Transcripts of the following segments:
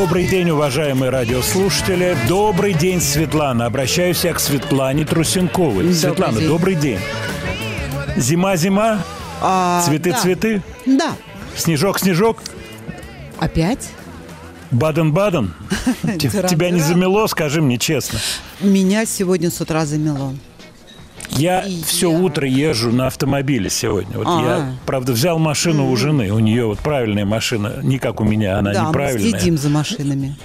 Добрый день, уважаемые радиослушатели. Добрый день, Светлана. Обращаюсь я к Светлане Трусенковой. Светлана, день. добрый день. Зима-зима, А, цветы-цветы, Да. снежок-снежок, Опять? Баден-Баден. Т- Дыра-дыра. Тебя не замело, скажи мне честно. Меня сегодня с утра замело. Я И все я. утро езжу на автомобиле сегодня. Вот А. я, правда, взял машину у жены. У нее вот правильная машина, не как у меня, она да, мы неправильная. следим за машинами.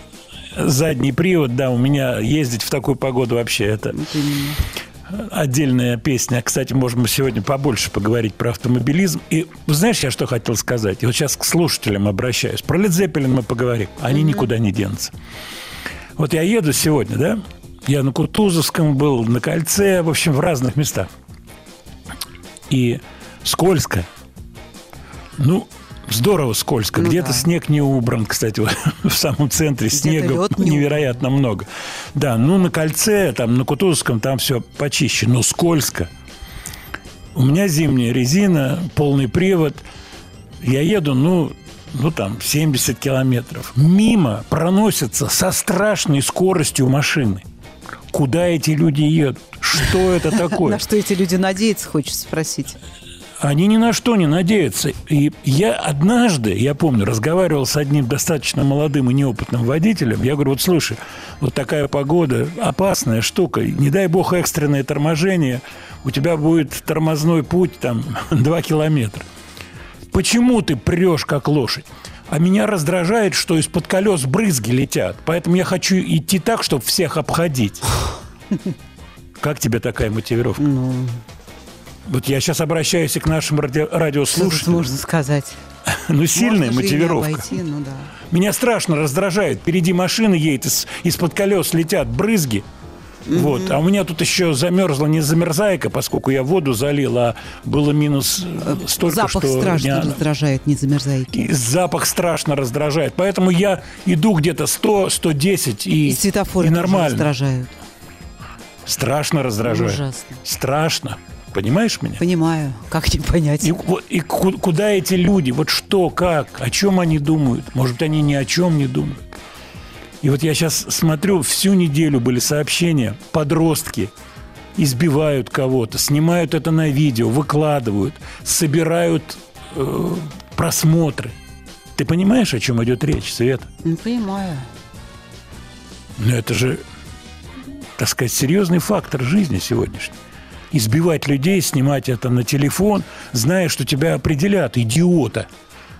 Задний привод, да, у меня ездить в такую погоду вообще это Вот именно. отдельная песня. Кстати, можем мы сегодня побольше поговорить про автомобилизм. И знаешь, я что хотел сказать? И вот сейчас к слушателям обращаюсь. Про Zeppelin мы поговорим. Они никуда не денутся. Вот я еду сегодня, да? Я на Кутузовском был, на Кольце, в общем, в разных местах. И скользко. Ну, здорово скользко. Ну Где-то да. снег не убран, кстати, в самом центре снега не невероятно много. Да, ну на кольце, там на Кутузовском, там все почище, но скользко. У меня зимняя резина, полный привод. Я еду, ну, ну там 70 километров. Мимо проносятся со страшной скоростью машины. Куда эти люди едут? Что это такое? На что эти люди надеются, хочется спросить. Они ни на что не надеются. И я однажды, я помню, разговаривал с одним достаточно молодым и неопытным водителем. Я говорю, вот слушай, вот такая погода, опасная штука. Не дай бог экстренное торможение, у тебя будет тормозной путь там 2 километра. Почему ты прешь, как лошадь? А меня раздражает, что из-под колес брызги летят. Поэтому я хочу идти так, чтобы всех обходить. Как тебе такая мотивировка? Вот я сейчас обращаюсь и к нашим ради- радиослушателям. можно сказать? Ну, сильная Можно мотивировка. обойти, ну да. Меня страшно раздражает. Впереди машина едет, из- из-под колес летят брызги. Вот. А у меня тут еще замерзла не замерзайка, поскольку я воду залил, а было минус э, столько, Запах что... страшно меня- раздражает, не замерзайки. запах страшно раздражает. Поэтому я иду где-то 100, 110 и, И светофоры и нормально. раздражают. Страшно раздражает. Ужасно. Страшно. Понимаешь меня? Понимаю, как не понять. И, и ку- куда эти люди? Вот что, как, о чем они думают? Может, они ни о чем не думают. И вот я сейчас смотрю, всю неделю были сообщения, подростки избивают кого-то, снимают это на видео, выкладывают, собирают э, просмотры. Ты понимаешь, о чем идет речь, Света? Ну, понимаю. Но это же, так сказать, серьезный фактор жизни сегодняшней. Избивать людей, снимать это на телефон, зная, что тебя определят, идиота.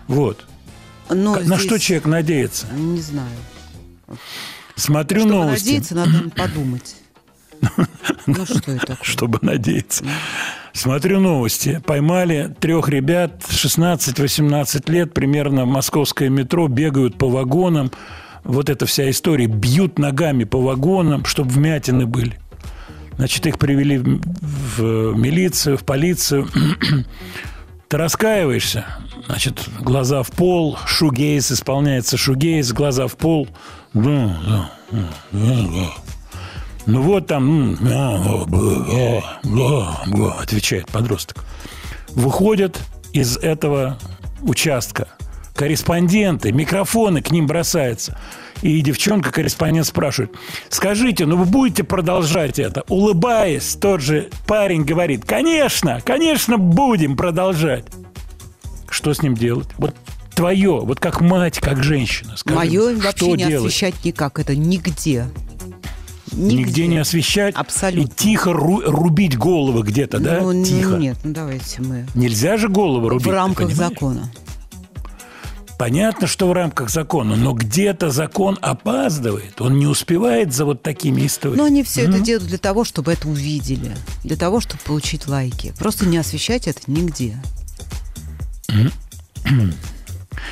Вот. Но на что здесь, человек надеется? Не знаю. Смотрю Чтобы новости, надеяться, надо подумать. Ну, что это такое? чтобы надеяться. Смотрю новости. Поймали трех ребят, 16-18 лет, примерно в московское метро, бегают по вагонам. Вот эта вся история. Бьют ногами по вагонам, чтобы вмятины были. Значит, их привели в в милицию, в полицию. Ты раскаиваешься? Значит, глаза в пол, шугейс, исполняется шугейс, глаза в пол. Да, да, да. Ну вот там, отвечает подросток. Выходят из этого участка корреспонденты, микрофоны к ним бросаются. И девчонка-корреспондент спрашивает, скажите, ну вы будете продолжать это? Улыбаясь, тот же парень говорит, конечно, конечно, будем продолжать. Что с ним делать? Вот твое, вот как мать, как женщина. Скажи, Мое вообще не делать? освещать никак. Это нигде. Нигде не освещать Абсолютно. и тихо ру- рубить головы где-то, да? Ну, тихо. нет, ну давайте мы. Нельзя же голову рубить. В рамках закона. Понятно, что в рамках закона, но где-то закон опаздывает. Он не успевает за вот такими историями. Но они все это делают для того, чтобы это увидели. Для того, чтобы получить лайки. Просто не освещать это нигде.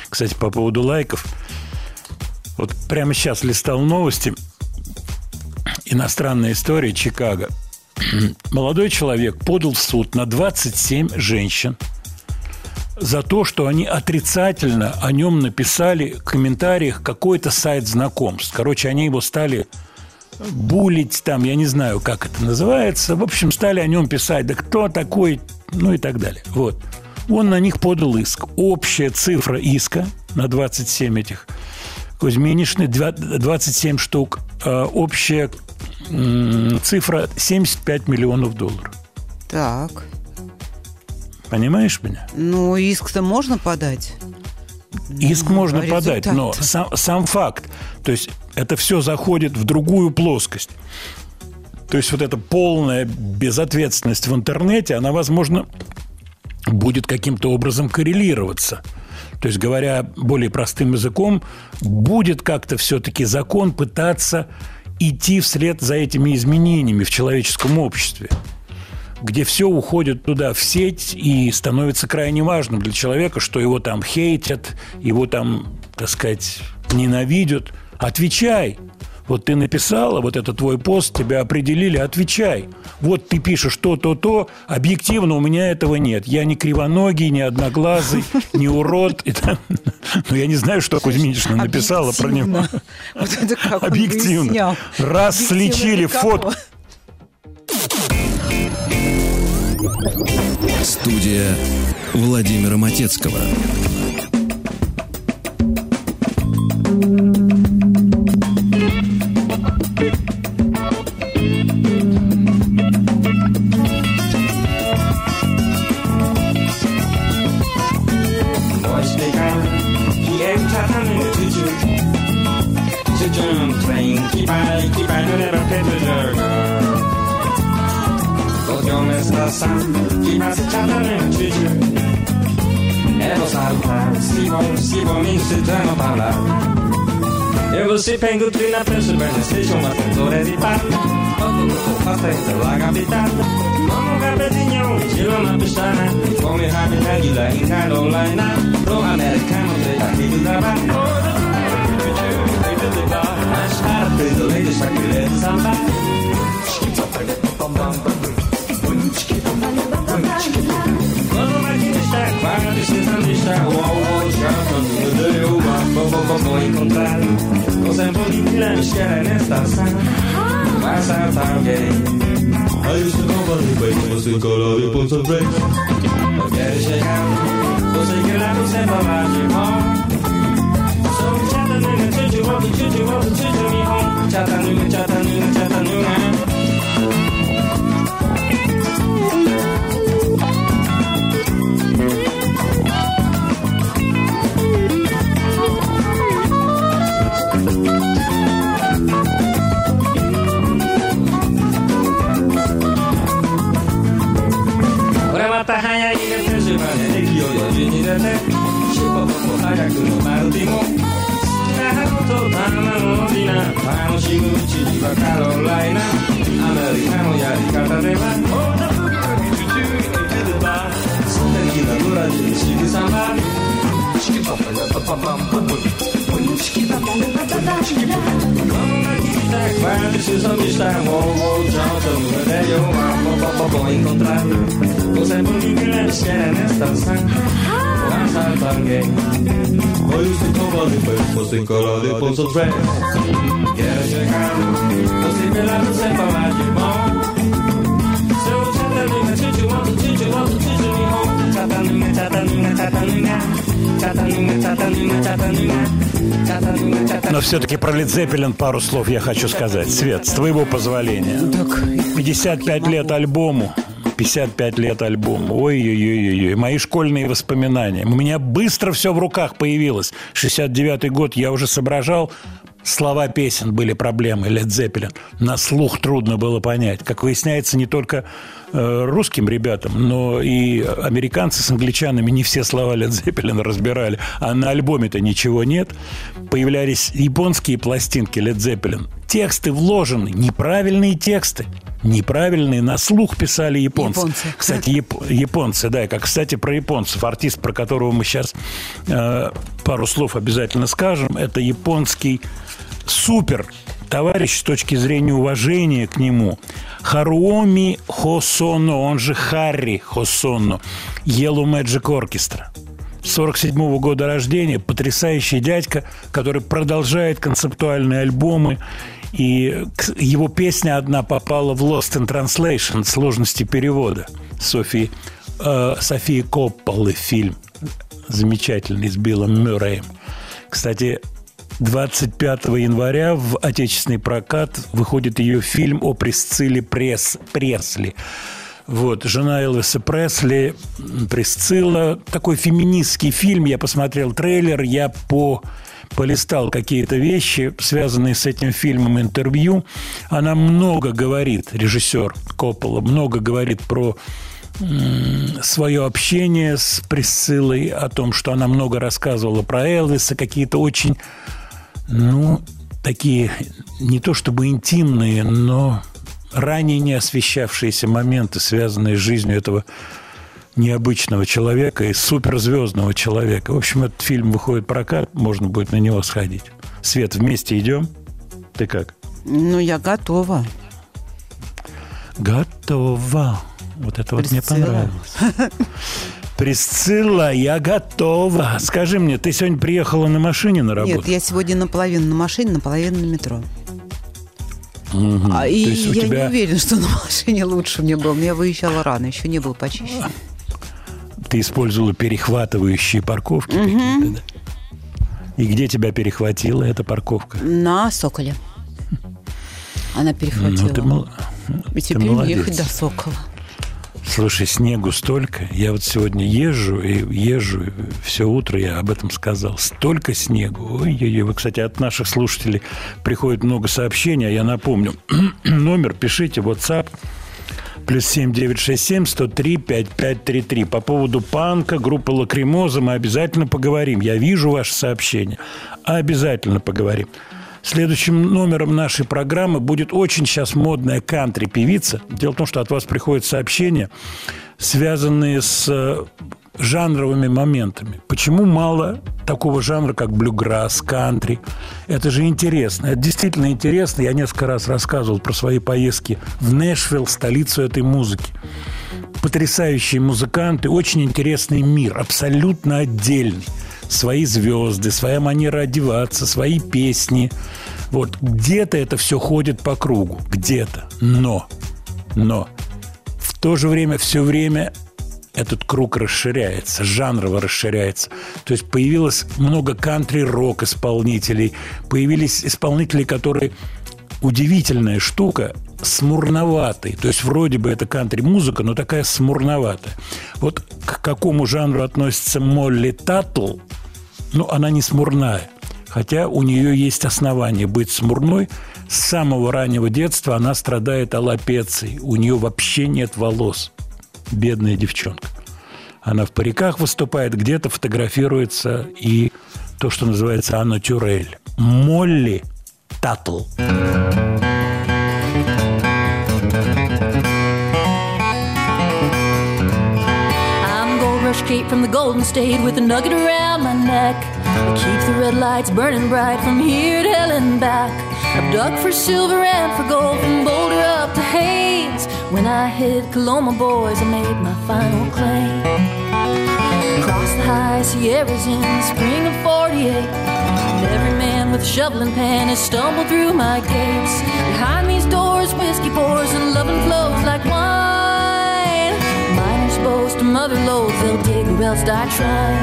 Кстати, по поводу лайков. Вот прямо сейчас листал новости. Иностранная история Чикаго. Молодой человек подал в суд на 27 женщин за то, что они отрицательно о нем написали в комментариях какой-то сайт знакомств. Короче, они его стали булить там, я не знаю, как это называется. В общем, стали о нем писать, да кто такой, ну и так далее. Вот. Он на них подал иск. Общая цифра иска на 27 этих Кузьминишны, два- 27 штук. А Общая цифра 75 миллионов долларов. Так. Понимаешь меня? Ну, иск-то можно подать? Иск можно а подать, но сам, сам факт, то есть это все заходит в другую плоскость. То есть вот эта полная безответственность в интернете, она, возможно, будет каким-то образом коррелироваться. То есть, говоря более простым языком, будет как-то все-таки закон пытаться идти вслед за этими изменениями в человеческом обществе где все уходит туда, в сеть, и становится крайне важным для человека, что его там хейтят, его там, так сказать, ненавидят. Отвечай. Вот ты написала, вот это твой пост, тебя определили, отвечай. Вот ты пишешь то, то, то, объективно у меня этого нет. Я не кривоногий, не одноглазый, не урод. Там- Ну, я не знаю, что Кузьминична написала про него. Объективно. Раз кого? фотку. Студия Владимира Матецкого. さ気まずチャレンジエロさはシボシボにしてのバラ Eu vou se você penguin na Pennsylvania Station, uma cantora de bar. Fazendo la capital, como gavetinho, giro na pistana, come rápido águila em Carolina, pro americano de aqui do Dava. Mais tarde, do leite, pom pom pom. Quando o maquinista o encontrar. I used gonna call up your que la 早いが手島で駅を4時に出てしぼぼぼ早くのマルティも好きなことたまのディナー楽しむうちにはカロライナアメリカのやり方ではオーダーブギウギチュチューに出るば素敵なブラジルシグサンバチキパパヤパパパンポンポンチキパパパパパチキパ That crash is a mistake, won't hold Jonathan, but encontrar. Você é bonita, cheira nesta sangue. Santangue. I used to come on the first, was in depois o dress. Quero chegar, você me leva sem falar de bom. Seu chataninha, tinte, wanto, tinte, wanto, tinte, me rompe. Chataninha, chataninha, chataninha. Но все-таки про Лид Зеппелин пару слов я хочу сказать. Свет, с твоего позволения. Так, 55 лет альбому. 55 лет альбому. Ой-ой-ой-ой. Мои школьные воспоминания. У меня быстро все в руках появилось. 69-й год я уже соображал. Слова песен были проблемы, Лед Зеппелин. На слух трудно было понять. Как выясняется, не только русским ребятам, но и американцы с англичанами не все слова Лед Зеппелина разбирали. А на альбоме-то ничего нет. Появлялись японские пластинки Лед Зеппелин. Тексты вложены, неправильные тексты. Неправильные, на слух писали японцы. Японцы. Кстати, яп- японцы, да, как, кстати, про японцев. Артист, про которого мы сейчас э, пару слов обязательно скажем, это японский супер товарищ с точки зрения уважения к нему. Харуоми Хосоно, он же Харри Хосоно, Yellow Magic Orchestra. 47 года рождения, потрясающий дядька, который продолжает концептуальные альбомы. И его песня одна попала в Lost in Translation, сложности перевода. Софии, э, Софии Копполы фильм замечательный с Биллом Мюрреем. Кстати, 25 января в отечественный прокат выходит ее фильм о Присцилле Пресс, Пресли. Вот, жена Элвиса Пресли, Присцилла. Такой феминистский фильм. Я посмотрел трейлер, я по полистал какие-то вещи, связанные с этим фильмом, интервью. Она много говорит, режиссер Коппола, много говорит про свое общение с Присциллой, о том, что она много рассказывала про Элвиса, какие-то очень, ну, такие не то чтобы интимные, но ранее не освещавшиеся моменты, связанные с жизнью этого необычного человека и суперзвездного человека. В общем, этот фильм выходит в прокат, можно будет на него сходить. Свет, вместе идем? Ты как? ну, я готова. Готова. Вот это вот мне Присцилла. понравилось. Присцилла, я готова. Скажи мне, ты сегодня приехала на машине на работу? Нет, я сегодня наполовину на машине, наполовину на метро. Мгм. А, и я тебя не уверена, что на машине лучше мне было. Я выезжала рано, еще не было почище. ты использовала перехватывающие парковки какие-то, да? И где тебя перехватила эта парковка? На Соколе. Она перехватила. Ну, ты, мол- И ты теперь мне молодец. ехать до Сокола. Слушай, снегу столько. Я вот сегодня езжу и езжу все утро, я об этом сказал. Столько снегу. Ой-ой-ой. Вы, кстати, от наших слушателей приходит много сообщений, а я напомню. Номер пишите, WhatsApp плюс 7967 103 5533. По поводу панка, группы Лакримоза мы обязательно поговорим. Я вижу ваши сообщения. Обязательно поговорим. Следующим номером нашей программы будет очень сейчас модная кантри-певица. Дело в том, что от вас приходят сообщения, связанные с э, жанровыми моментами. Почему мало такого жанра, как блюграсс, кантри? Это же интересно. Это действительно интересно. Я несколько раз рассказывал про свои поездки в Нэшвилл, столицу этой музыки. Потрясающие музыканты, очень интересный мир, абсолютно отдельный. Свои звезды, своя манера одеваться, свои песни. Вот где-то это все ходит по кругу, где-то. Но, но в то же время все время этот круг расширяется, жанрово расширяется. То есть появилось много кантри-рок исполнителей, появились исполнители, которые удивительная штука, смурноватый. То есть вроде бы это кантри-музыка, но такая смурноватая. Вот к какому жанру относится Молли Таттл, ну, она не смурная. Хотя у нее есть основания быть смурной. С самого раннего детства она страдает аллопецией. У нее вообще нет волос. Бедная девчонка. Она в париках выступает, где-то фотографируется и то, что называется Анна Тюрель. Молли tattle. I'm Gold rush Straight from the Golden State with a nugget around my neck. I keep the red lights burning bright from here to hell and back. I've dug for silver and for gold from Boulder up to Hayes. When I hit Coloma, boys, I made my final claim. Across the high Sierras in the spring of 48, and every man with shovel and pan has stumbled through my gates. Behind these doors, whiskey pours and loving flows like wine. Miners boast of mother loads, they'll dig or else die trying.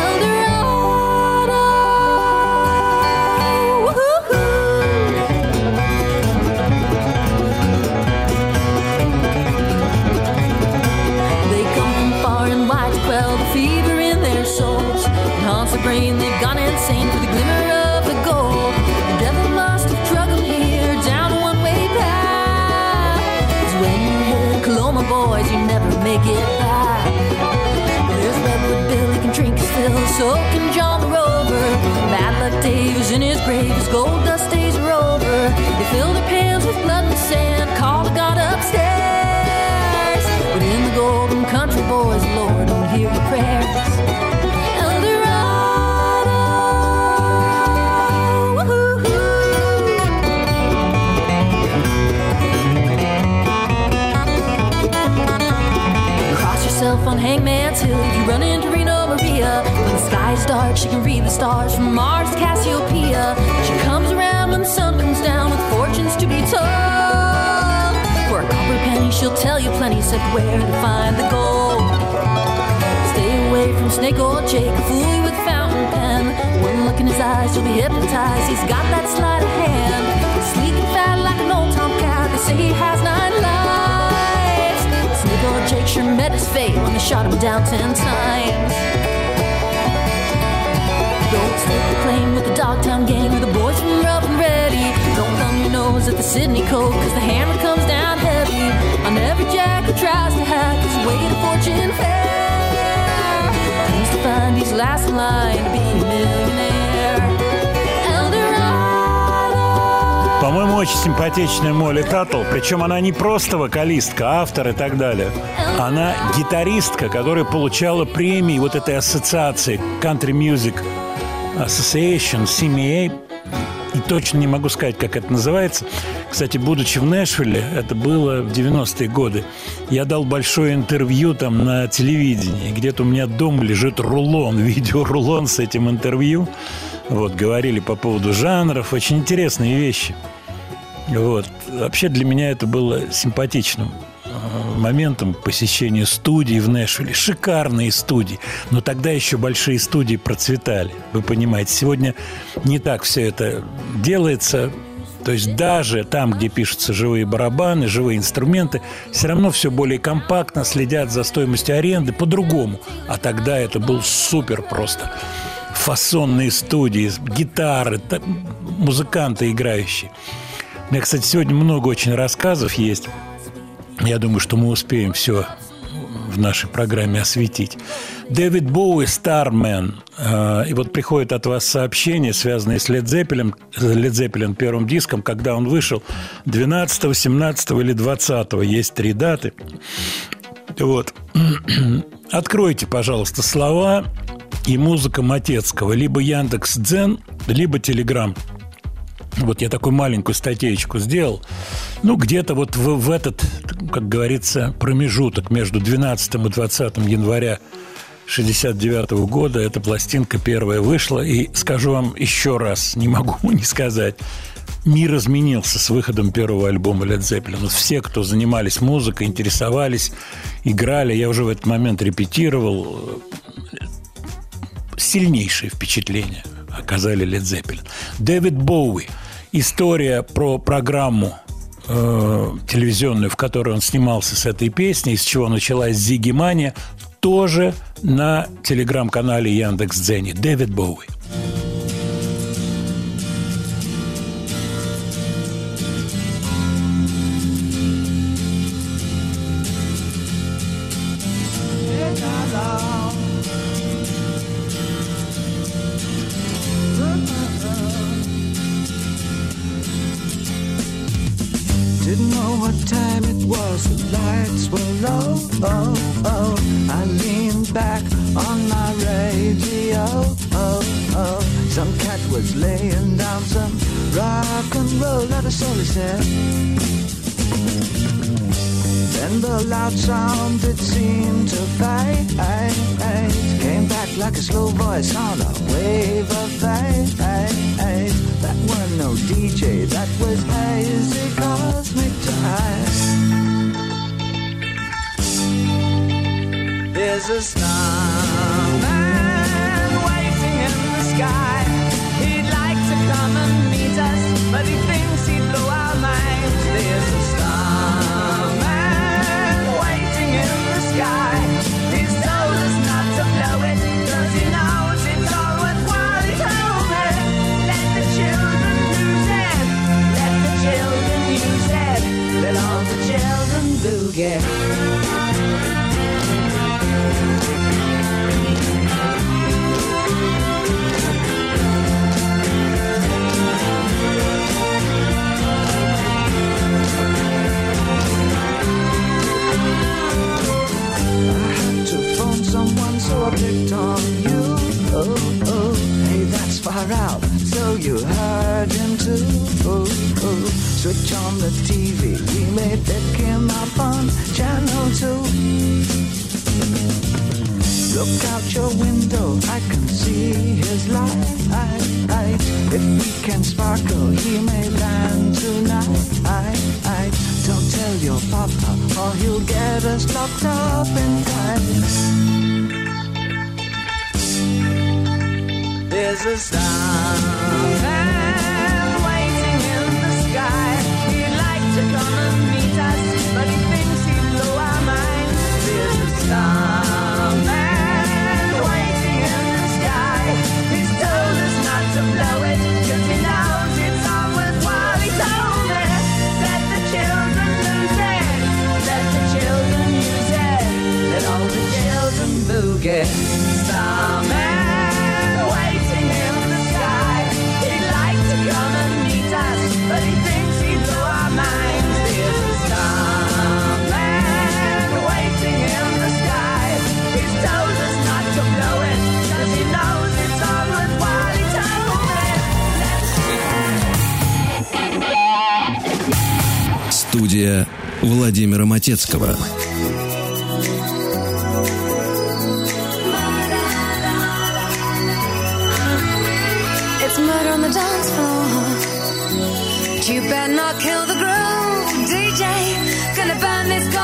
Eldorado. They come from far and wide to quell the fever in their souls. It haunts brain, so can John the Rover. Bad luck Dave is in his grave, his gold dust days are over. They fill their pans with blood and sand, call the God upstairs. But in the golden country, boys, Lord, don't hear your prayers. On Hangman's Hill you run into Reno Maria. Dark, she can read the stars from Mars Cassiopeia. She comes around when the sun comes down with fortunes to be told. For a copper penny, she'll tell you plenty, except where to find the gold. Stay away from Snake or Jake, a fool with fountain pen. One look in his eyes, you'll be hypnotized. He's got that sleight of hand. Sleek and fat like an old tomcat. They say he has nine lives. Snake or Jake sure met his fate when they shot him down ten times. Stake the claim with the Dogtown gang or the boys from Rough and Ready. Don't thumb your nose at the Sydney Code, cause the hammer comes down heavy on every jack who tries to hack his way to fortune fair. Who's to find he's last in line to be a millionaire? По-моему, очень симпатичная Молли Таттл. Причем она не просто вокалистка, автор и так далее. Она гитаристка, которая получала премии вот этой ассоциации Country Music Association, CMA. И точно не могу сказать, как это называется. Кстати, будучи в Нэшвилле, это было в 90-е годы, я дал большое интервью там на телевидении. Где-то у меня дома лежит рулон, видеорулон с этим интервью. Вот, говорили по поводу жанров. Очень интересные вещи. Вот. Вообще для меня это было симпатичным моментом посещения студии в Нэшвилле. Шикарные студии. Но тогда еще большие студии процветали. Вы понимаете, сегодня не так все это делается. То есть даже там, где пишутся живые барабаны, живые инструменты, все равно все более компактно, следят за стоимостью аренды по-другому. А тогда это был супер просто. Фасонные студии, гитары, та- музыканты играющие. У меня, кстати, сегодня много очень рассказов есть. Я думаю, что мы успеем все в нашей программе осветить. Дэвид Боуи «Стармен». Э, И вот приходит от вас сообщение, связанное с Led Zeppelin, Led Zeppelin первым диском, когда он вышел 12, 17 или 20 Есть три даты. Вот. Откройте, пожалуйста, слова и музыка Матецкого. Либо Яндекс Дзен, либо Телеграм. Вот я такую маленькую статейку сделал. Ну, где-то вот в, в этот, как говорится, промежуток между 12 и 20 января 69 -го года эта пластинка первая вышла. И скажу вам еще раз, не могу не сказать, мир изменился с выходом первого альбома Led Zeppelin. Вот все, кто занимались музыкой, интересовались, играли, я уже в этот момент репетировал, э, сильнейшее впечатление – оказали Led Zeppelin. Дэвид Боуи. История про программу э, телевизионную, в которой он снимался с этой песней, из чего началась Зиги Мания, тоже на телеграм-канале Яндекс.Дзене. Дэвид Боуи.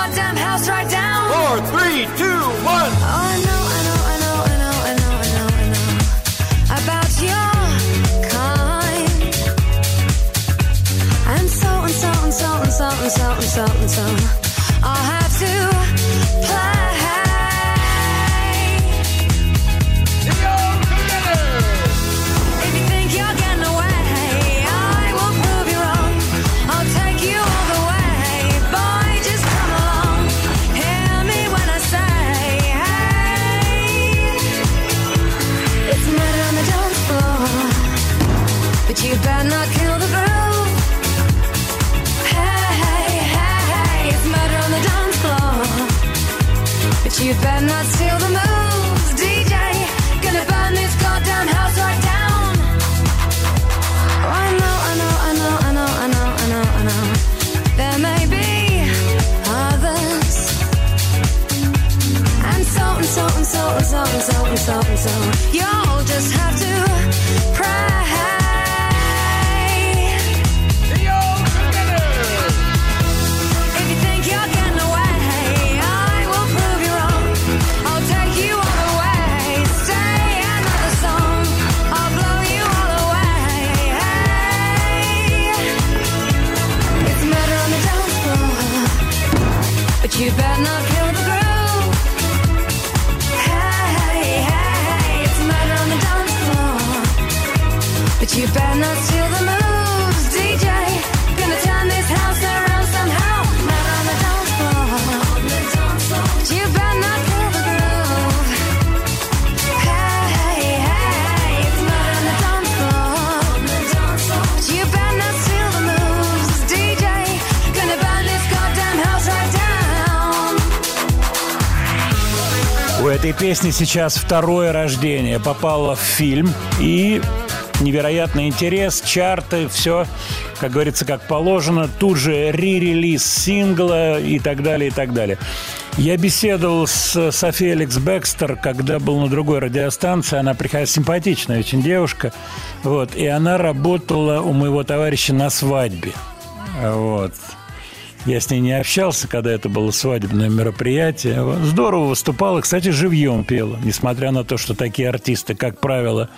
goddamn house right down. Four, three, two, one. Oh, I know, I know, I know, I know, I know, I know, I know about your kind. And so and so and so and so and so and so and so. Этой песни сейчас второе рождение. Попало в фильм и невероятный интерес, чарты, все, как говорится, как положено. Тут же re-релиз сингла и так далее, и так далее. Я беседовал с Софией Алекс Бекстер, когда был на другой радиостанции. Она приходила симпатичная очень девушка. Вот, и она работала у моего товарища на свадьбе. Вот. Я с ней не общался, когда это было свадебное мероприятие. Здорово выступала. Кстати, живьем пела. Несмотря на то, что такие артисты, как правило,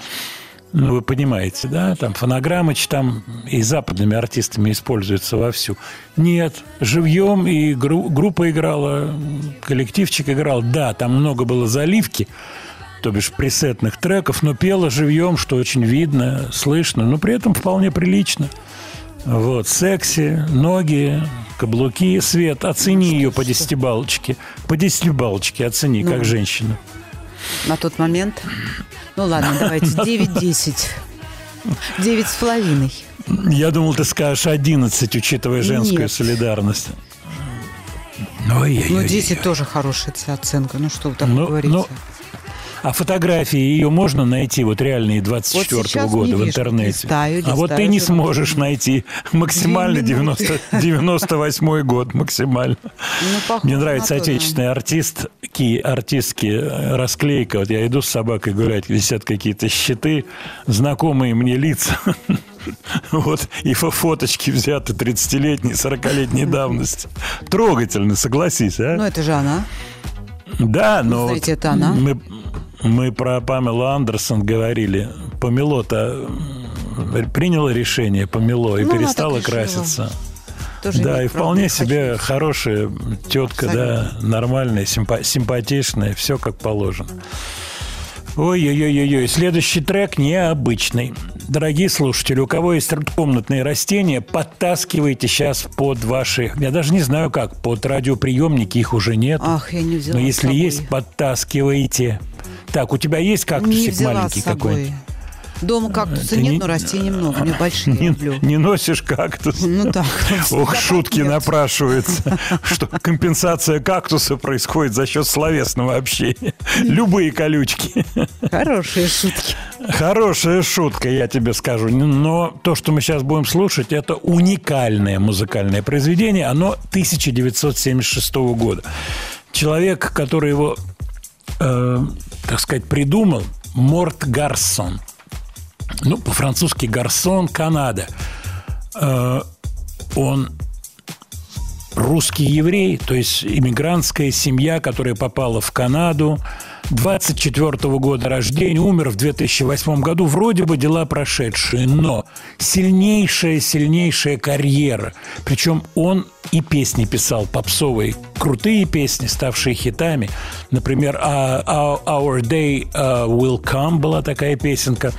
ну, вы понимаете, да, там фонограммыч там и западными артистами используется вовсю. Нет, живьем и гру- группа играла, коллективчик играл. Да, там много было заливки, то бишь пресетных треков, но пела живьем, что очень видно, слышно, но при этом вполне прилично. Вот, секси, ноги, каблуки, свет. Оцени ее по десятибалочке. По десятибалочке оцени, как женщина. На тот момент. Ну ладно, давайте 9-10. 9 с половиной. Я думал, ты скажешь 11, учитывая женскую Нет. солидарность. Ой, Ну, 10 тоже хорошая оценка. Ну, что вы такое Ну, говорите? ну, А фотографии ее можно найти, вот реальные 24 Вот сейчас года в интернете? Листаю, а вот ты листаю не сможешь найти максимально Две минуты. 90, 98 год максимально. Ну, Мне нравится то, да. отечественные артистки, артистки э, расклейка. Вот я иду с собакой гулять, висят какие-то щиты, знакомые мне лица. Вот, и фо- фоточки взяты 30-летней, 40-летней давности. Трогательно, согласись, а? Ну, это же она. Да, но вот это она? Мы, мы про Памелу Андерсон говорили. Помело-то м, приняла решение, помело, и Ну, решила. краситься. Тоже да, и вполне не себе хотеть. хорошая тетка, да, нормальная, симпа- симпатичная, все как положено. Ой-ой-ой-ой, следующий трек необычный. Дорогие слушатели, у кого есть комнатные растения, подтаскивайте сейчас под ваши, я даже не знаю как, под радиоприемники, их уже нет. Ах, я не взяла Но если есть, подтаскивайте. Так, у тебя есть Не кактусик взяла маленький какой-нибудь? Дома кактуса Ты нет, не- но растений много. Я большие Не, люблю. не носишь кактус? Ну так. Ох, шутки нет. напрашиваются, что компенсация кактуса происходит за счет словесного общения. Любые колючки. Хорошие шутки. Хорошая шутка, я тебе скажу. Но то, что мы сейчас будем слушать, это уникальное музыкальное произведение. Оно 1976 года. Человек, который его, э, так сказать, придумал, Морт Гарсон. Ну, по-французски Гарсон, Канада. Э, он русский еврей, то есть иммигрантская семья, которая попала в Канаду. 24 года рождения, умер в 2008 году. Вроде бы дела прошедшие, но сильнейшая, сильнейшая карьера. Причем он и песни писал попсовые, крутые песни, ставшие хитами. Например, «А- «Our Our Day uh, Will Come» была такая песенка.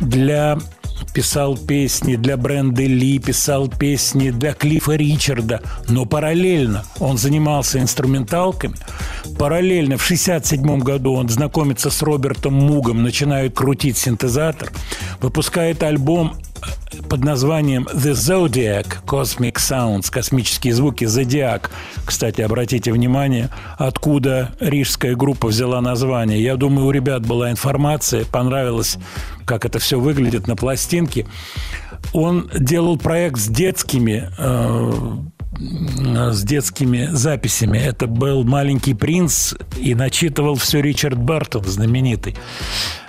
Для писал песни для Бренды Ли, писал песни для Клиффа Ричарда, но параллельно он занимался инструменталками. Параллельно в 67 году он знакомится с Робертом Мугом, начинает крутить синтезатор, выпускает альбом под названием The Zodiac Cosmic Sounds, космические звуки Зодиак. Кстати, обратите внимание, откуда рижская группа взяла название. Я думаю, у ребят была информация, понравилось, как это все выглядит на пластинке. Он делал проект с детскими э, с детскими записями. Это был «Маленький принц» и начитывал все Ричард Бартон, знаменитый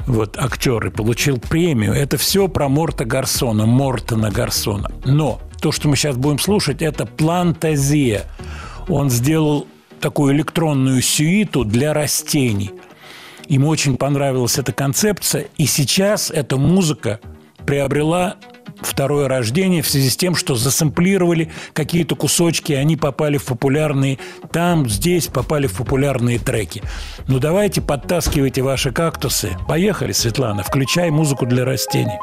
вот, актер, и получил премию. Это все про Морта Гарсона, Мортона Гарсона. Но то, что мы сейчас будем слушать, это «Плантазия». Он сделал такую электронную сюиту для растений. Ему очень понравилась эта концепция, и сейчас эта музыка приобрела второе рождение в связи с тем, что засэмплировали какие-то кусочки, они попали в популярные там, здесь попали в популярные треки. Ну давайте подтаскивайте ваши кактусы. Поехали, Светлана, включай музыку для растений.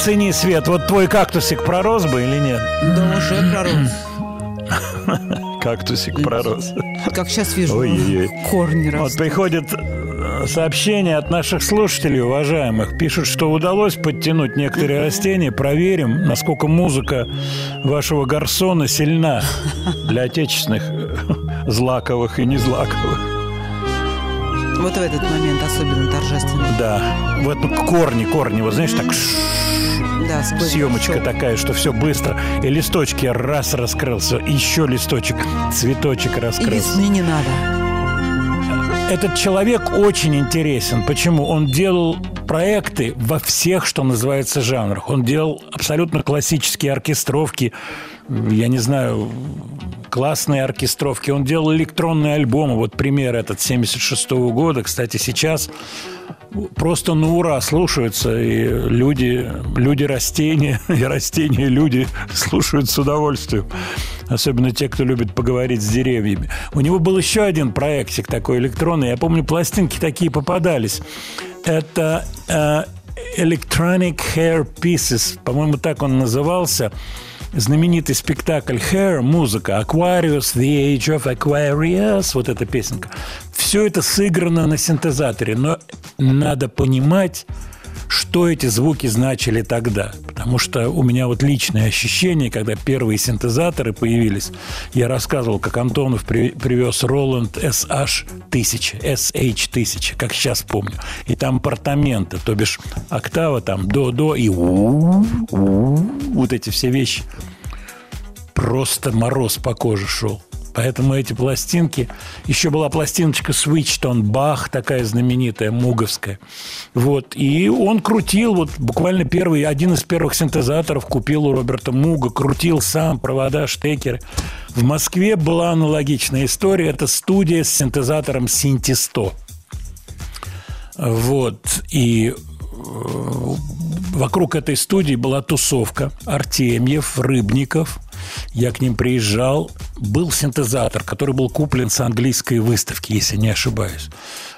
Оцени, Свет, вот твой кактусик пророс бы или нет? Да уже пророс. Кактусик пророс. Как сейчас вижу, Ой-ой-ой. корни Вот растут. приходит э, сообщение от наших слушателей, уважаемых. Пишут, что удалось подтянуть некоторые растения. Проверим, насколько музыка вашего гарсона сильна для отечественных э, злаковых и незлаковых. Вот в этот момент особенно торжественно. Да, вот корни, корни, вот знаешь, так ш- Да, съемочка большой- такая, что все быстро. И листочки раз раскрылся, еще листочек, цветочек И раскрылся. весны не надо. Этот человек очень интересен. Почему? Он делал проекты во всех, что называется, жанрах. Он делал абсолютно классические оркестровки, я не знаю, классные оркестровки. Он делал электронные альбомы. Вот пример этот 76 года. Кстати, сейчас просто на ура слушаются, и люди, люди растения, и растения люди слушают с удовольствием. Особенно те, кто любит поговорить с деревьями. У него был еще один проектик такой электронный. Я помню, пластинки такие попадались. Это э, Electronic Hair Pieces, по-моему, так он назывался. Знаменитый спектакль Hair, музыка, Aquarius, The Age of Aquarius, вот эта песенка. Все это сыграно на синтезаторе, но надо понимать, что эти звуки значили тогда. Потому что у меня вот личное ощущение, когда первые синтезаторы появились, я рассказывал, как Антонов при- привез Roland SH-1000, SH-1000, как сейчас помню. И там апартаменты, то бишь октава там до-до и вот эти все вещи. Просто мороз по коже шел. Поэтому эти пластинки... Еще была пластиночка Switchton Бах, такая знаменитая, муговская. Вот. И он крутил, вот буквально первый, один из первых синтезаторов купил у Роберта Муга, крутил сам провода, штекеры. В Москве была аналогичная история. Это студия с синтезатором Синти 100. Вот. И э, вокруг этой студии была тусовка. Артемьев, Рыбников – Я к ним приезжал. Был синтезатор, который был куплен с английской выставки, если не ошибаюсь.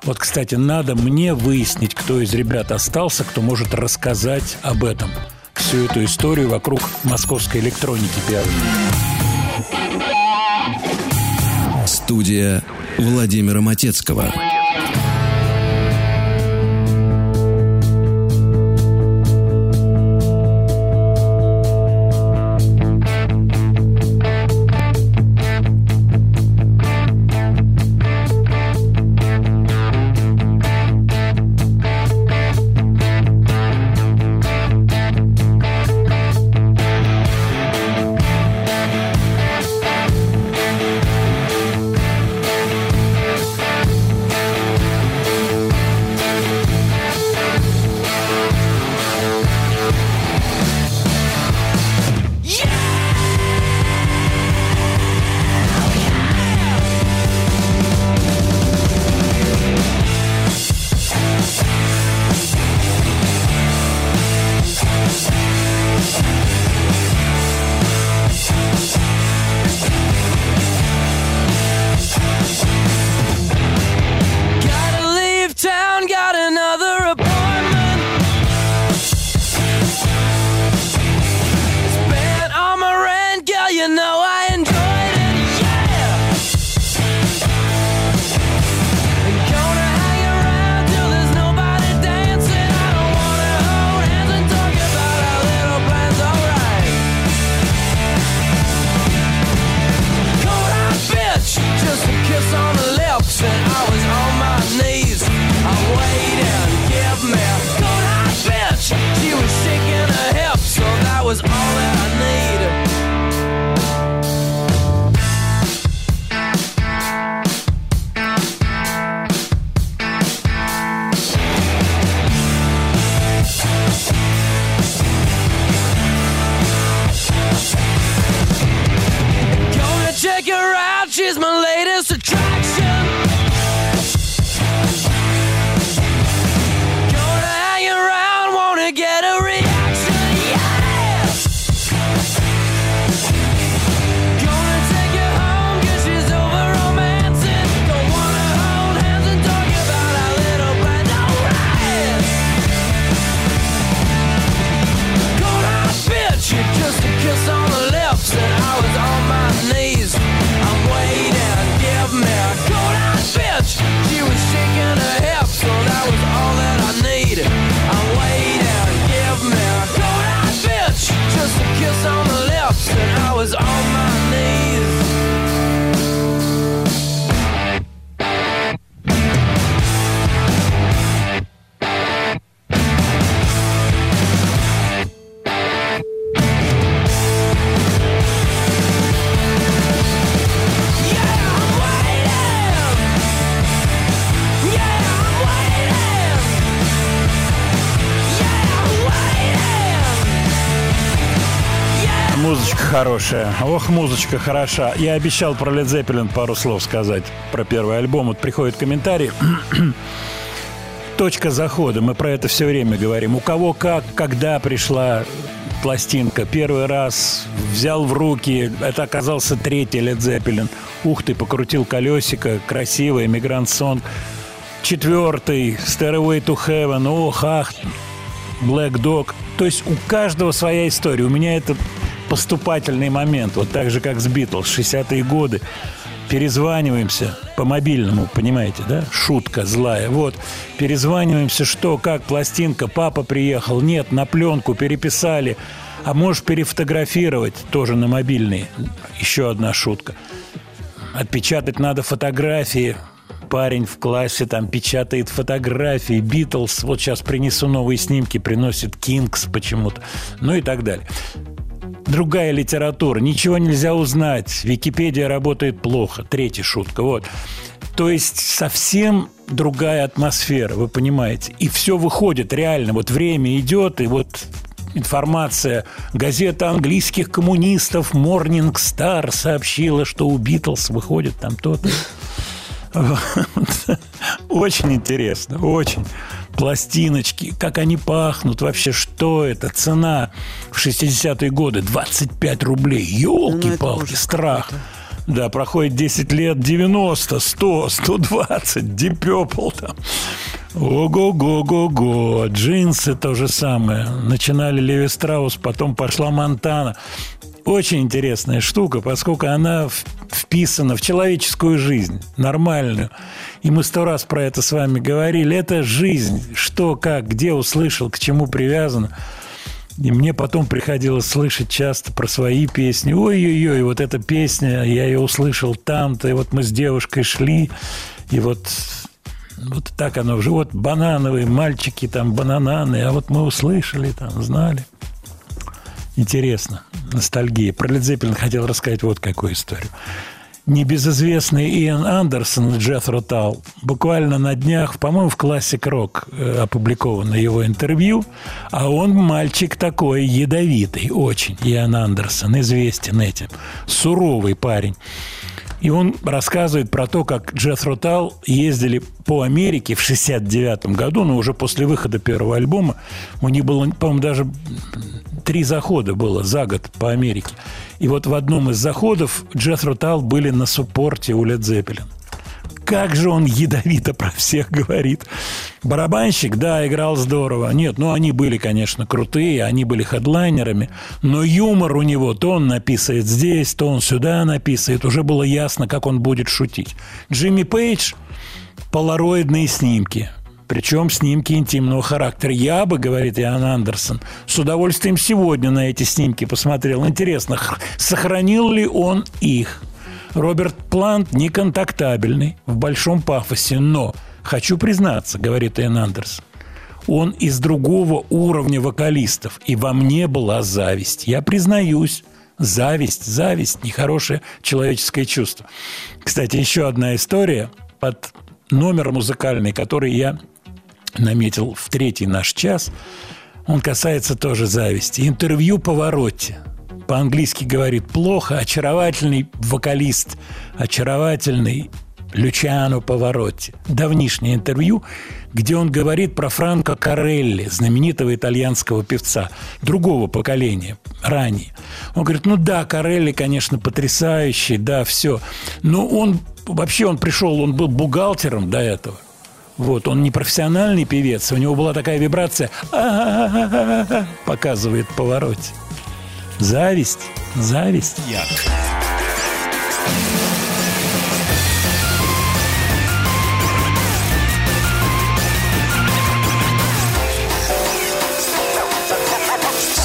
Вот, кстати, надо мне выяснить, кто из ребят остался, кто может рассказать об этом. Всю эту историю вокруг московской электроники пиарной. Студия Владимира Матецкого. Хорошая. Ох, музычка хороша. Я обещал про Led Zeppelin пару слов сказать про первый альбом. Вот приходит комментарий. Точка захода. Мы про это все время говорим. У кого как, когда пришла пластинка. Первый раз взял в руки. Это оказался третий Led Zeppelin. Ух ты, покрутил колесико. Красивый, Мигрант Сонг. Четвертый, Stairway to Heaven. Ох, ах, Black Dog. То есть у каждого своя история. У меня это поступательный момент. Вот так же, как с Битлз, 60-е годы. Перезваниваемся по мобильному, понимаете, да? Шутка злая. Вот, перезваниваемся, что, как, пластинка, папа приехал, нет, на пленку переписали. А можешь перефотографировать тоже на мобильный. Еще одна шутка. Отпечатать надо фотографии. Парень в классе там печатает фотографии. Битлз. Вот сейчас принесу новые снимки. Приносит Кингс почему-то. Ну и так далее. Другая литература. Ничего нельзя узнать. Википедия работает плохо. Третья шутка. Вот. То есть совсем другая атмосфера, вы понимаете. И все выходит реально. Вот время идет, и вот информация. Газета английских коммунистов Morning Star сообщила, что у Битлз выходит там то-то. Очень интересно, очень. Пластиночки, как они пахнут, вообще что это, цена в 60-е годы 25 рублей, Ну, елки-палки, ужас страх. Да, проходит 10 лет, 90, 100, 120, Deep Purple там. Ого-го-го-го. Джинсы то же самое. Начинали Леви Страус, потом пошла Монтана. Очень интересная штука, поскольку она вписана в человеческую жизнь, нормальную. И мы сто раз про это с вами говорили. Это жизнь. Что, как, где услышал, к чему привязано. И мне потом приходилось слышать часто про свои песни. Ой-ой-ой, вот эта песня, я ее услышал там-то, и вот мы с девушкой шли, и вот, вот так оно уже. Вот банановые мальчики, там банананы, а вот мы услышали, там, знали. Интересно, ностальгия. Про Лед Зеппелин хотел рассказать вот какую историю. Небезызвестный Иэн Андерсон, Джеффро Тал, буквально на днях, по-моему, в Classic Rock э, опубликовано его интервью, а он мальчик такой ядовитый, очень, Иэн Андерсон, известен этим, суровый парень. И он рассказывает про то, как Джеффро Тал ездили по Америке в 69 году, но уже после выхода первого альбома. У них было, по-моему, даже три захода было за год по Америке. И вот в одном из заходов Джеффро Тал были на суппорте у Лед Зеппелин. Как же он ядовито про всех говорит. Барабанщик, да, играл здорово. Нет, ну они были, конечно, крутые, они были хедлайнерами, но юмор у него то он написает здесь, то он сюда написает. Уже было ясно, как он будет шутить. Джимми Пейдж – полароидные снимки. Причем снимки интимного характера. Я бы, говорит Иоанн Андерсон, с удовольствием сегодня на эти снимки посмотрел. Интересно, сохранил ли он их? Роберт Плант неконтактабельный, в большом пафосе, но, хочу признаться, говорит Иэн Андерсон, он из другого уровня вокалистов, и во мне была зависть. Я признаюсь, зависть, зависть – нехорошее человеческое чувство. Кстати, еще одна история под номер музыкальный, который я наметил в третий наш час. Он касается тоже зависти. Интервью Поворотти. По-английски говорит плохо. Очаровательный вокалист. Очаровательный Лючано Поворотти. Давнишнее интервью, где он говорит про Франко Карелли, знаменитого итальянского певца, другого поколения, ранее. Он говорит, ну да, Карелли, конечно, потрясающий, да, все. Но он, вообще он пришел, он был бухгалтером до этого. Вот, он не профессиональный певец, у него была такая вибрация, показывает повороте. Зависть, зависть.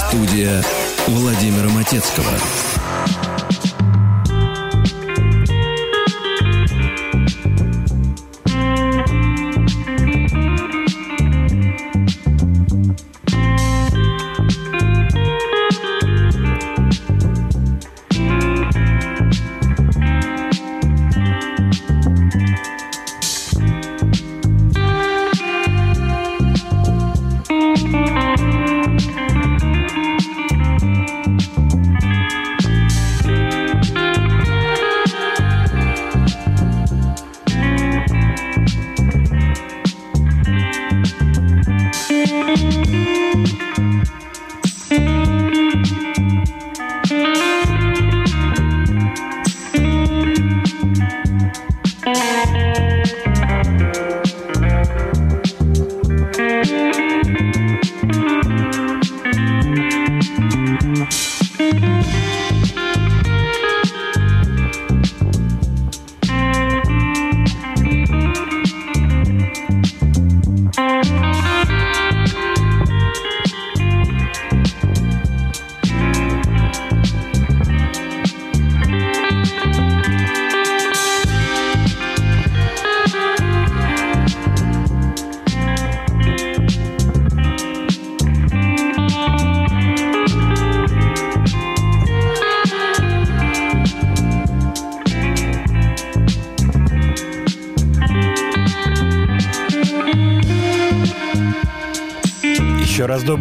Студия Владимира Матецкого.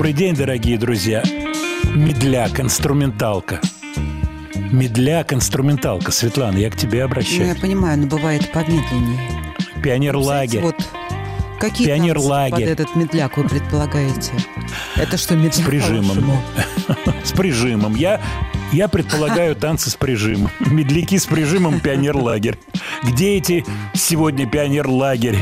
Добрый день, дорогие друзья. Медляк, инструменталка. Медляк, инструменталка. Светлана, я к тебе Ну, я обращаюсь. понимаю, но бывает помедленнее. Пионер-лагерь. Вот Какие Пионерлагерь. танцы под этот медляк вы предполагаете? Это что, медляк? С прижимом. С прижимом. Я, я предполагаю танцы с прижимом. Медляки с прижимом пионерлагерь. Где эти сегодня пионерлагерь?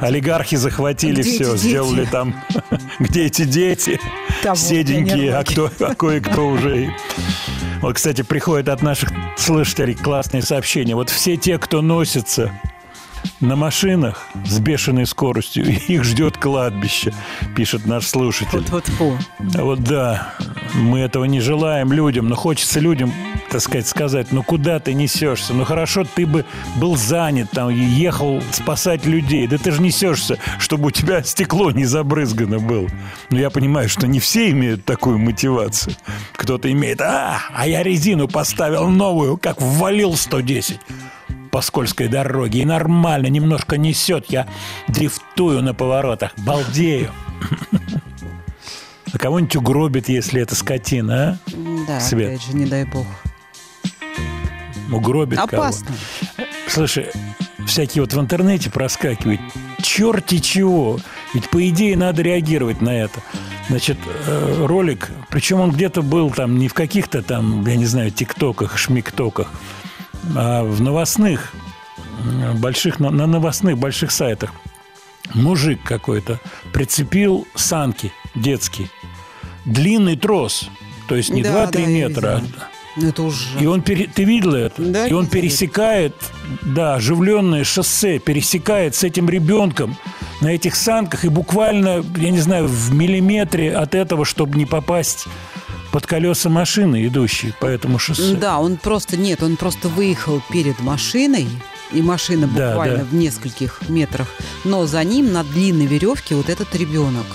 Олигархи захватили Где все, дети? сделали там. Где эти дети? Того Седенькие, а, кто, а кое-кто уже. Вот, кстати, приходит от наших слушателей классные сообщения. Вот все те, кто носится на машинах с бешеной скоростью, их ждет кладбище, пишет наш слушатель. Вот-вот-фу. А Вот да, мы этого не желаем людям, но хочется людям, так сказать, сказать, ну куда ты несешься? Ну хорошо, ты бы был занят там, ехал спасать людей. Да ты же несешься, чтобы у тебя стекло не забрызгано было. Но я понимаю, что не все имеют такую мотивацию. Кто-то имеет, а, а я резину поставил новую, как ввалил 110 по скользкой дороге. И нормально, немножко несет. Я дрифтую на поворотах, балдею. А кого-нибудь угробит, если это скотина, Да, Свет. опять же, не дай бог. а? Угробит Опасно. кого. Слушай, всякие вот в интернете проскакивают. Черти чего. Ведь, по идее, надо реагировать на это. Значит, э, ролик, причем он где-то был там не в каких-то там, я не знаю, тиктоках, шмиктоках, а в новостных, больших, на новостных больших сайтах. Мужик какой-то прицепил санки детские. Длинный трос. То есть не Да, 2-3 да, метра, а это уже... и он пере- ты видел это? Да, и он пересекает, да, оживленное шоссе, пересекает с этим ребенком на этих санках и буквально, я не знаю, в миллиметре от этого, чтобы не попасть под колеса машины, идущей по этому шоссе. Да, он просто... Нет, он просто выехал перед машиной, и машина Да, буквально да. в нескольких метрах, но за ним на длинной веревке вот этот ребенок.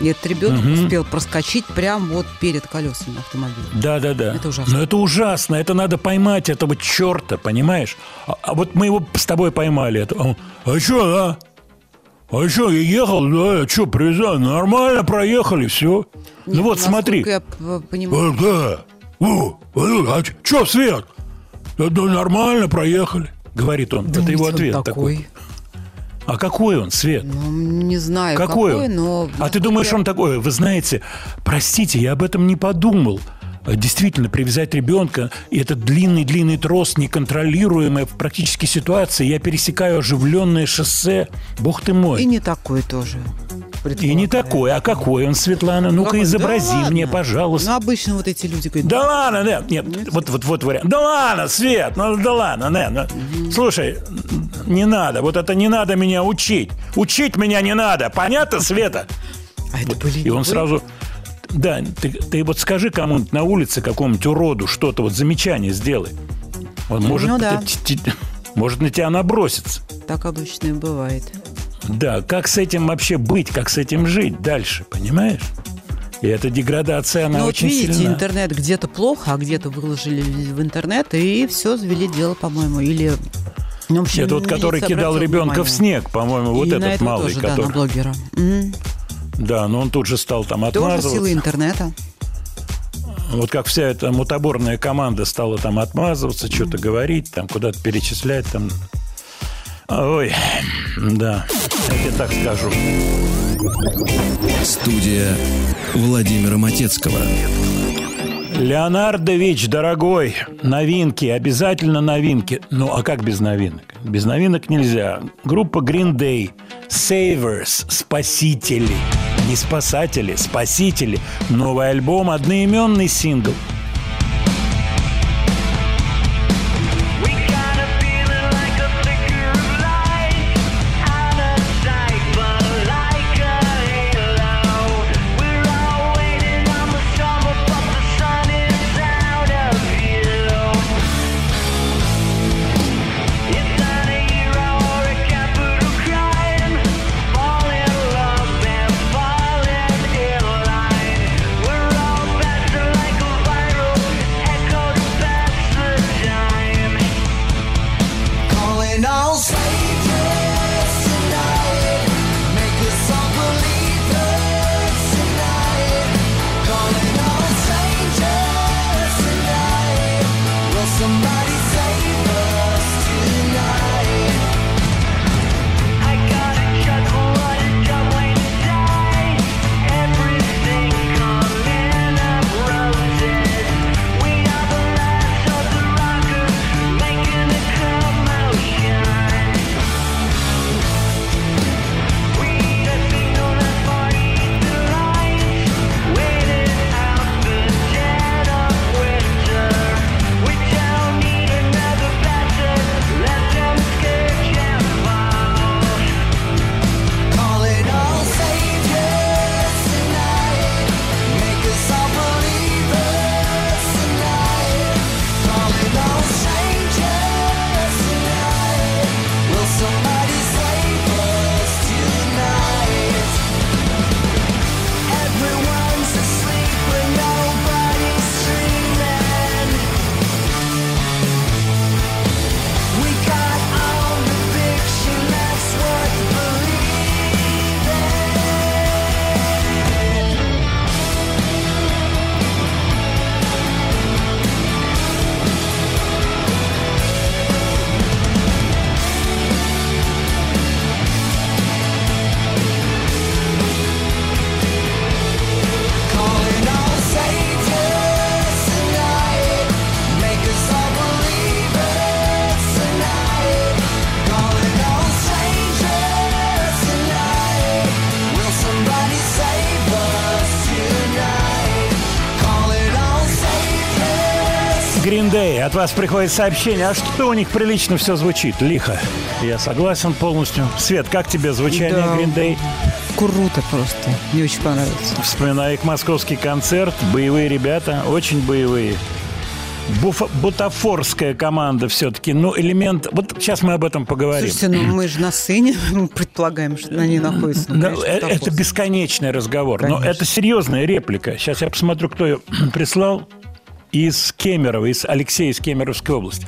И этот ребенок Мгм. успел проскочить прямо вот перед колесами автомобиля. Да, да, да. Это ужасно. Но это ужасно. Это надо поймать этого черта, понимаешь? А, а вот мы его с тобой поймали. Это. Он, а что, а? А что, я ехал, да, что, приезжал, нормально проехали, все. Ну вот, смотри. Я п- понимаю, Э, Да. О, а что, Свет? Да, да нормально проехали. Говорит он. Это его ответ такой. А какой он, Свет? Ну, не знаю, Какой, какой, он? но... А ты думаешь, он такой? Вы знаете, простите, я об этом не подумал. А Действительно, привязать ребенка, и этот длинный-длинный трос, неконтролируемая в практически ситуации, я пересекаю оживленное шоссе. Бог ты мой. И не такой тоже. И не такой. А какой он, Светлана? Ну-ка, Какой? изобрази Да мне, ладно. пожалуйста. Ну, обычно вот эти люди говорят, Да ладно, нет, нет, вот, вот, вот вариант. Да ладно, Свет, ну да ладно, не, ну, слушай, не надо, вот это не надо меня учить. Учить меня не надо, понятно, Света? а это были И он сразу, да, ты, ты вот скажи кому-нибудь на улице, какому-нибудь уроду, что-то вот замечание сделай. Он может, Ну да. может на тебя наброситься. Так обычно и бывает. Да, как с этим вообще быть, как с этим жить дальше, понимаешь? И эта деградация, она Ну, вот очень видите, сильна. интернет где-то плохо, а где-то выложили в интернет, и все, завели дело, по-моему. Или... Ну, в общем, Это вот который кидал ребенка в внимание. снег, по-моему, вот И на этот это малый, тоже, да, который. на блогера. М. Да, но он тут же стал там Тоже отмазываться. сила интернета. Вот как вся эта мутоборная команда стала там отмазываться, что-то говорить, там куда-то перечислять, там. Ой, да, я тебе так скажу. Студия Владимира Матецкого. Леонардович, дорогой, новинки, обязательно новинки. Ну, а как без новинок? Без новинок нельзя. Группа Green Day, Savers, Спасители. Не спасатели, спасители. Новый альбом, одноименный сингл. Green Day. От вас приходит сообщение. А что у них прилично все звучит? Лихо. Я согласен полностью. Свет, как тебе звучание Да. Green Day? Круто просто. Мне очень понравилось. Вспоминаю их московский концерт. Боевые ребята, очень боевые. Буфа- бутафорская команда все-таки. Ну, элемент... Вот сейчас мы об этом поговорим. Слушайте, ну мы же на сцене, мы предполагаем, что они находятся. Ну, Да, конечно, э- это бутафорская. бесконечный разговор. Но Конечно. это серьезная реплика. Сейчас я посмотрю, кто ее прислал. Из Кемерово, из Алексея из Кемеровской области.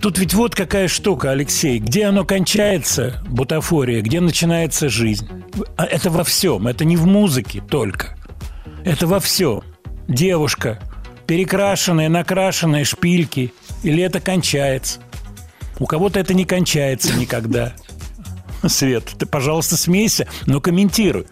Тут ведь вот какая штука, Алексей. Где оно кончается, бутафория, где начинается жизнь? А Это во всем. Это не в музыке только. Это во всем. Девушка, перекрашенная, накрашенная, шпильки. Или это кончается? У кого-то это не кончается никогда. Свет, ты, пожалуйста, смейся, но комментируй.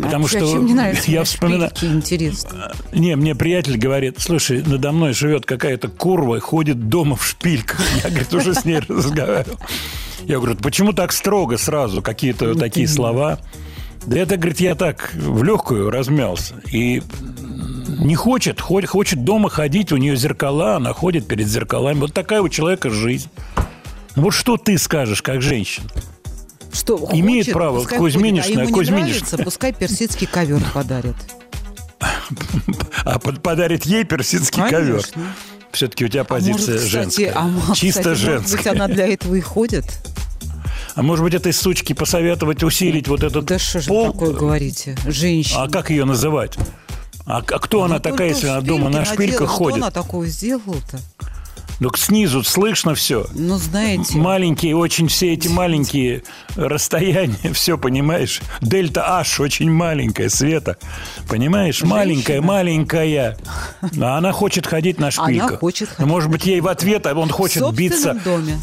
Потому А что чем мне нравится я вспоминаю... интересно. Не, мне приятель говорит, слушай, надо мной живет какая-то курва, ходит дома в шпильках. Я, говорит, уже с ней разговаривал. Я говорю, почему так строго сразу какие-то Ну, такие слова? Да это, говорит, я так в легкую размялся. И не хочет, хо- хочет дома ходить, у нее зеркала, она ходит перед зеркалами. Вот такая у человека жизнь. Вот что ты скажешь, как женщина? Что, Имеет хочет, право пускай Кузьминишна, ходит, а ему не Кузьминишна. нравится, пускай персидский ковер подарит. А под- подарит ей персидский ковер. Все-таки у тебя А позиция женская. а Чисто женская. Может быть, она для этого и ходит? А может быть, этой сучке посоветовать усилить вот этот Да что же пол? вы такое говорите? Женщина. А как ее называть? А, а кто она Вот такая, если она дома на шпильках ходит? Что она такого сделала-то? Ну, снизу слышно все. Ну, знаете... Маленькие, очень все эти маленькие расстояния, все, понимаешь? Дельта H очень маленькая, Света. Понимаешь? Маленькая, маленькая. А она хочет ходить на шпильках. хочет Ну, Может быть, ей в ответ, а он в хочет собственном биться. доме.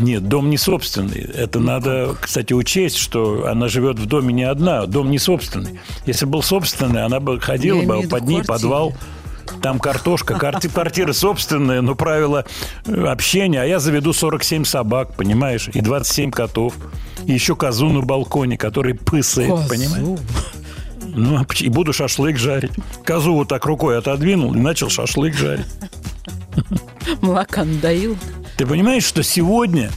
Нет, дом не собственный. Это надо, кстати, учесть, что она живет в доме не одна. Дом не собственный. Если был собственный, она бы ходила Я бы, а в под ней квартиры. подвал. Там картошка, карти- квартира собственная, но правила э, общения. А я заведу 47 собак, понимаешь, и 27 котов. И еще козу на балконе, который пысает, Козу. понимаешь? Ну, а и буду шашлык жарить. Козу вот так рукой отодвинул и начал шашлык жарить. Молока надоил. Ты понимаешь, что сегодня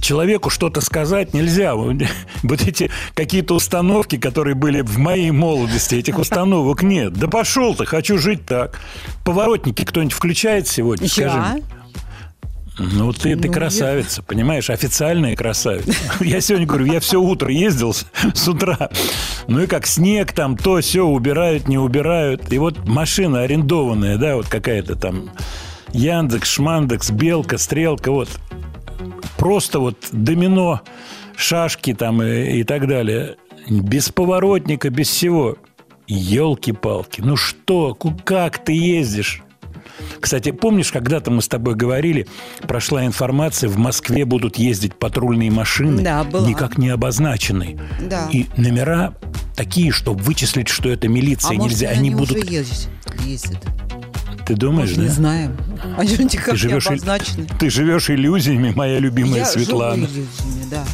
человеку что-то сказать нельзя. Вот эти какие-то установки, которые были в моей молодости, этих установок нет. Да пошел ты, хочу жить так. Поворотники кто-нибудь включает сегодня? Скажи Я? мне. Ну, ты, ты Ну, красавица, понимаешь, официальная красавица. Я сегодня говорю, я все утро ездил с, с утра. Ну и как снег там, то все убирают, не убирают. И вот машина арендованная, да, вот какая-то там Яндекс, Шмандекс, Белка, Стрелка, вот. Просто вот домино, шашки там и, и так далее. Без поворотника, без всего. Елки-палки, ну что, как ты ездишь? Кстати, помнишь, когда-то мы с тобой говорили, прошла информация, в Москве будут ездить патрульные машины, Да, была. никак не обозначенные. Да. И номера такие, что вычислить, что это милиция, а может, нельзя. они, Они уже будут... ездят? ездят. Ты думаешь, Не да? знаем. Они же никак Ты не живешь, обозначены. ты живешь иллюзиями, моя любимая Я Светлана. живу иллюзиями, да.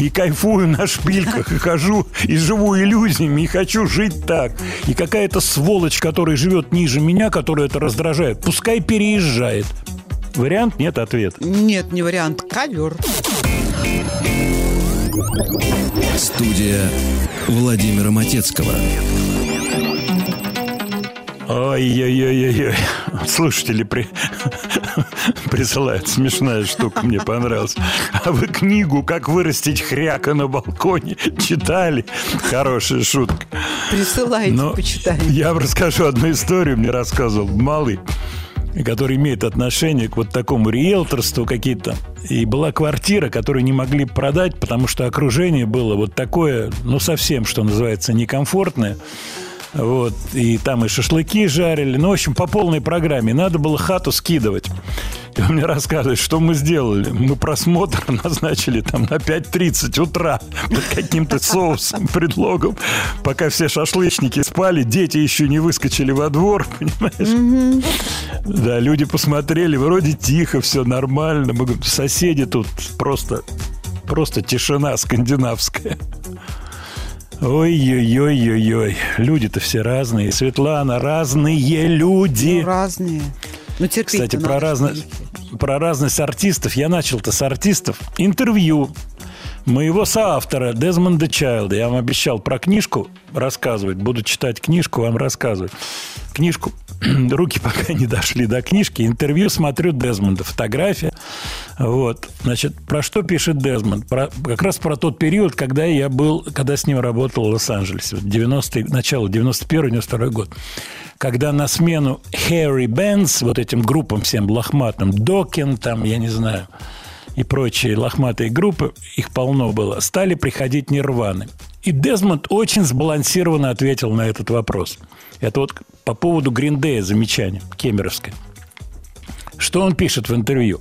И кайфую на шпильках, и хожу, и живу иллюзиями, и хочу жить так. И какая-то сволочь, которая живет ниже меня, которая это раздражает, пускай переезжает. Вариант нет, ответ. Нет, не вариант. Ковер. Студия Владимира Матецкого. Ой-ой-ой-ой. Слушатели при... присылают. Смешная штука, мне понравилась. А вы книгу «Как вырастить хряка на балконе» читали? Хорошая шутка. Присылайте, Но почитаем. Я вам расскажу одну историю, мне рассказывал малый, который имеет отношение к вот такому риэлторству какие-то. И была квартира, которую не могли продать, потому что окружение было вот такое, ну, совсем, что называется, некомфортное. Вот, и там и шашлыки жарили. Ну, в общем, по полной программе. Надо было хату скидывать. И он мне рассказывает, что мы сделали. Мы просмотр назначили там на 5.30 утра под каким-то соусом, предлогом. Пока все шашлычники спали, дети еще не выскочили во двор, понимаешь? Да, люди посмотрели, вроде тихо, все нормально. Мы говорим, соседи тут просто, просто тишина скандинавская. Ой-ой-ой-ой-ой. Люди-то все разные. Светлана, разные люди. Ну, разные. Ну, терпеть Кстати, про, разно... про разность артистов. Я начал-то с артистов. Интервью моего соавтора Дезмонда Чайлда. Я вам обещал про книжку рассказывать. Буду читать книжку, вам рассказывать. Книжку. Руки пока не дошли до книжки. Интервью смотрю Дезмонда. Фотография. Вот. Значит, про что пишет Дезмонд? Про, как раз про тот период, когда я был, когда с ним работал в Лос-Анджелесе. 90 начало 91-92 год. Когда на смену Harry Benz, вот этим группам всем лохматым, Докин, там, я не знаю, и прочие лохматые группы, их полно было, стали приходить нирваны. И Дезмонд очень сбалансированно ответил на этот вопрос. Это вот по поводу Гриндея замечание кемеровское. Что он пишет в интервью?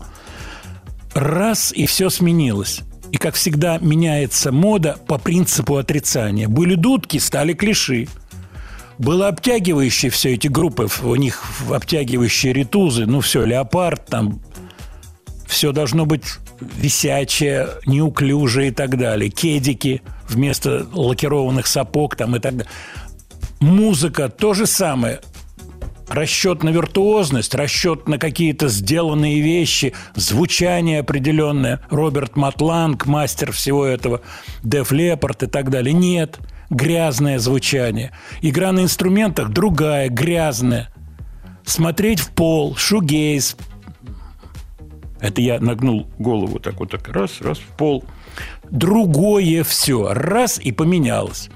Раз и все сменилось. И, как всегда, меняется мода по принципу отрицания. Были дудки, стали клиши. Было обтягивающие все эти группы, у них обтягивающие ритузы, ну все, леопард, там все должно быть висячее, неуклюжее и так далее. Кедики вместо лакированных сапог там и так далее. Музыка то же самое. Расчет на виртуозность, расчет на какие-то сделанные вещи, звучание определенное. Роберт Матланг, мастер всего этого, Деф Лепард и так далее. Нет, грязное звучание. Игра на инструментах другая, грязная. Смотреть в пол, шугейс, это я нагнул голову так вот так раз, раз в пол. Другое все. Раз и поменялось.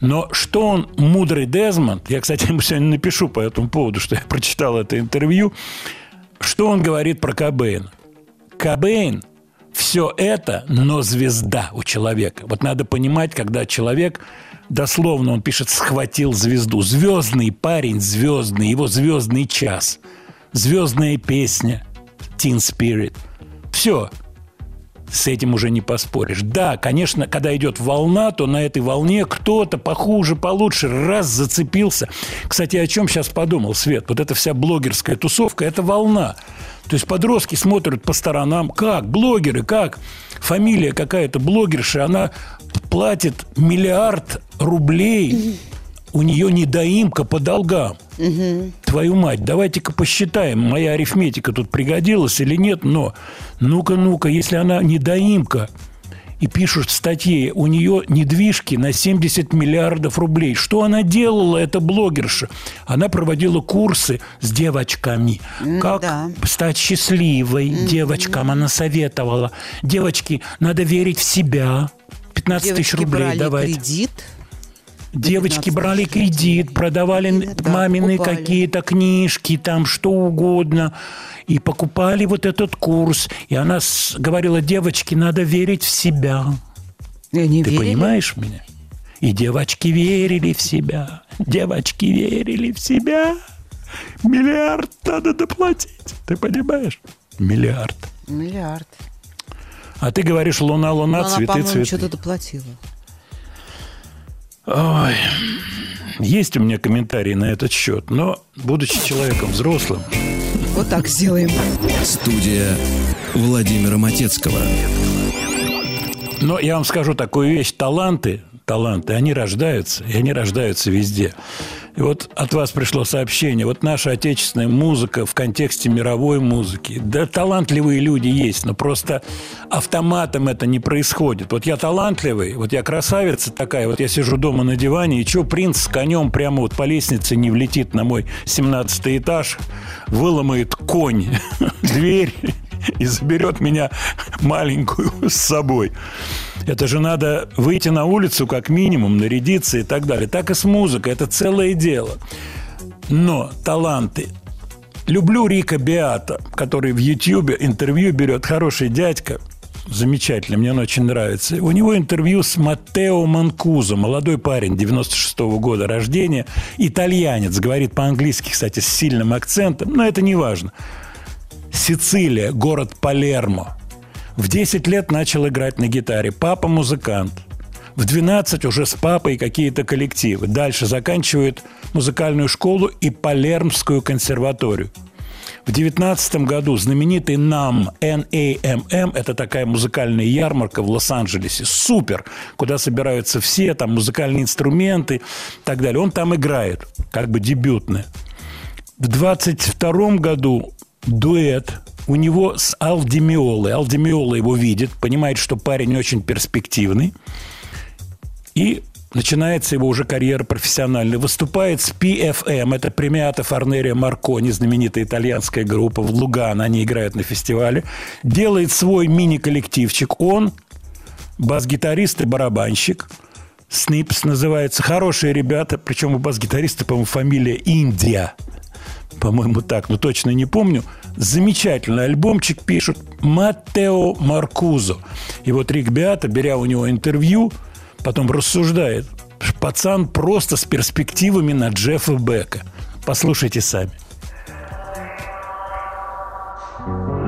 Но что он, мудрый Дезмонд, я, кстати, ему сегодня напишу по этому поводу, что я прочитал это интервью, что он говорит про Кобейна. Кобейн все это, но звезда у человека. Вот надо понимать, когда человек, дословно он пишет, схватил звезду. Звездный парень, звездный, его звездный час, звездная песня, Teen Spirit. Все. С этим уже не поспоришь. Да, конечно, когда идет волна, то на этой волне кто-то похуже, получше, раз зацепился. Кстати, о чем сейчас подумал Свет? Вот эта вся блогерская тусовка – это волна. То есть подростки смотрят по сторонам. Как? Блогеры, как? Фамилия какая-то блогерша, она платит миллиард рублей у нее недоимка по долгам. Твою мать, давайте-ка посчитаем, моя арифметика тут пригодилась или нет, но ну-ка, ну-ка, если она недоимка, и пишут в статье, у нее недвижки на 70 миллиардов рублей. Что она делала, эта блогерша? Она проводила курсы с девочками. Как да. стать счастливой девочкам она советовала. Девочки, надо верить в себя. 15 тысяч Девочки рублей брали давайте. кредит. Девочки 15 брали кредит, продавали да, мамины какие-то книжки, там что угодно. И покупали вот этот курс. И она говорила, девочки, надо верить в себя. И они Ты верили? понимаешь меня? И девочки верили в себя. Девочки верили в себя. Миллиард надо доплатить. Ты понимаешь? Миллиард. Миллиард. А ты говоришь, луна, луна, Но она, цветы, по-моему, цветы. что-то доплатила. Ой, есть у меня комментарии на этот счет, но, будучи человеком взрослым, Вот так сделаем. Студия Владимира Матецкого. но я вам скажу такую вещь, таланты, таланты, они рождаются, и они рождаются везде. И вот от вас пришло сообщение, вот наша отечественная музыка в контексте мировой музыки. Да, талантливые люди есть, но просто автоматом это не происходит. Вот я талантливый, вот я красавица такая, вот я сижу дома на диване, и что принц с конем прямо вот по лестнице не влетит на мой 17 этаж, выломает конь дверь и заберет меня маленькую с собой. Это же надо выйти на улицу как минимум, нарядиться и так далее. Так и с музыкой. Это целое дело. Но таланты. Люблю Рика Биата, который в Ютьюбе интервью берет. Хороший дядька. Замечательно, мне он очень нравится. У него интервью с Маттео Манкузо, молодой парень, 96 -го года рождения, итальянец, говорит по-английски, кстати, с сильным акцентом, но это не важно. Сицилия, город Палермо. В 10 лет начал играть на гитаре. Папа музыкант. В 12 уже с папой какие-то коллективы. Дальше заканчивает музыкальную школу и Палермскую консерваторию. В 19 году знаменитый NAM, N-A-M-M, это такая музыкальная ярмарка в Лос-Анджелесе, супер, куда собираются все, там музыкальные инструменты и так далее. Он там играет, как бы дебютное. В 22 году дуэт у него с Алдемиолой. Алдемиола его видит, понимает, что парень очень перспективный. И начинается его уже карьера профессиональная. Выступает с PFM, это премиата Форнерия Маркони, знаменитая итальянская группа в Лугано, они играют на фестивале. Делает свой мини-коллективчик. Он, бас-гитарист и барабанщик. Снипс называется. Хорошие ребята, причем у бас-гитариста, по-моему, фамилия Индия. По-моему, так, но точно не помню. Замечательный альбомчик пишут Маттео Маркузо. И вот Рик Беата, беря у него интервью, потом рассуждает. Пацан просто с перспективами на Джеффа Бека. Послушайте сами. Студия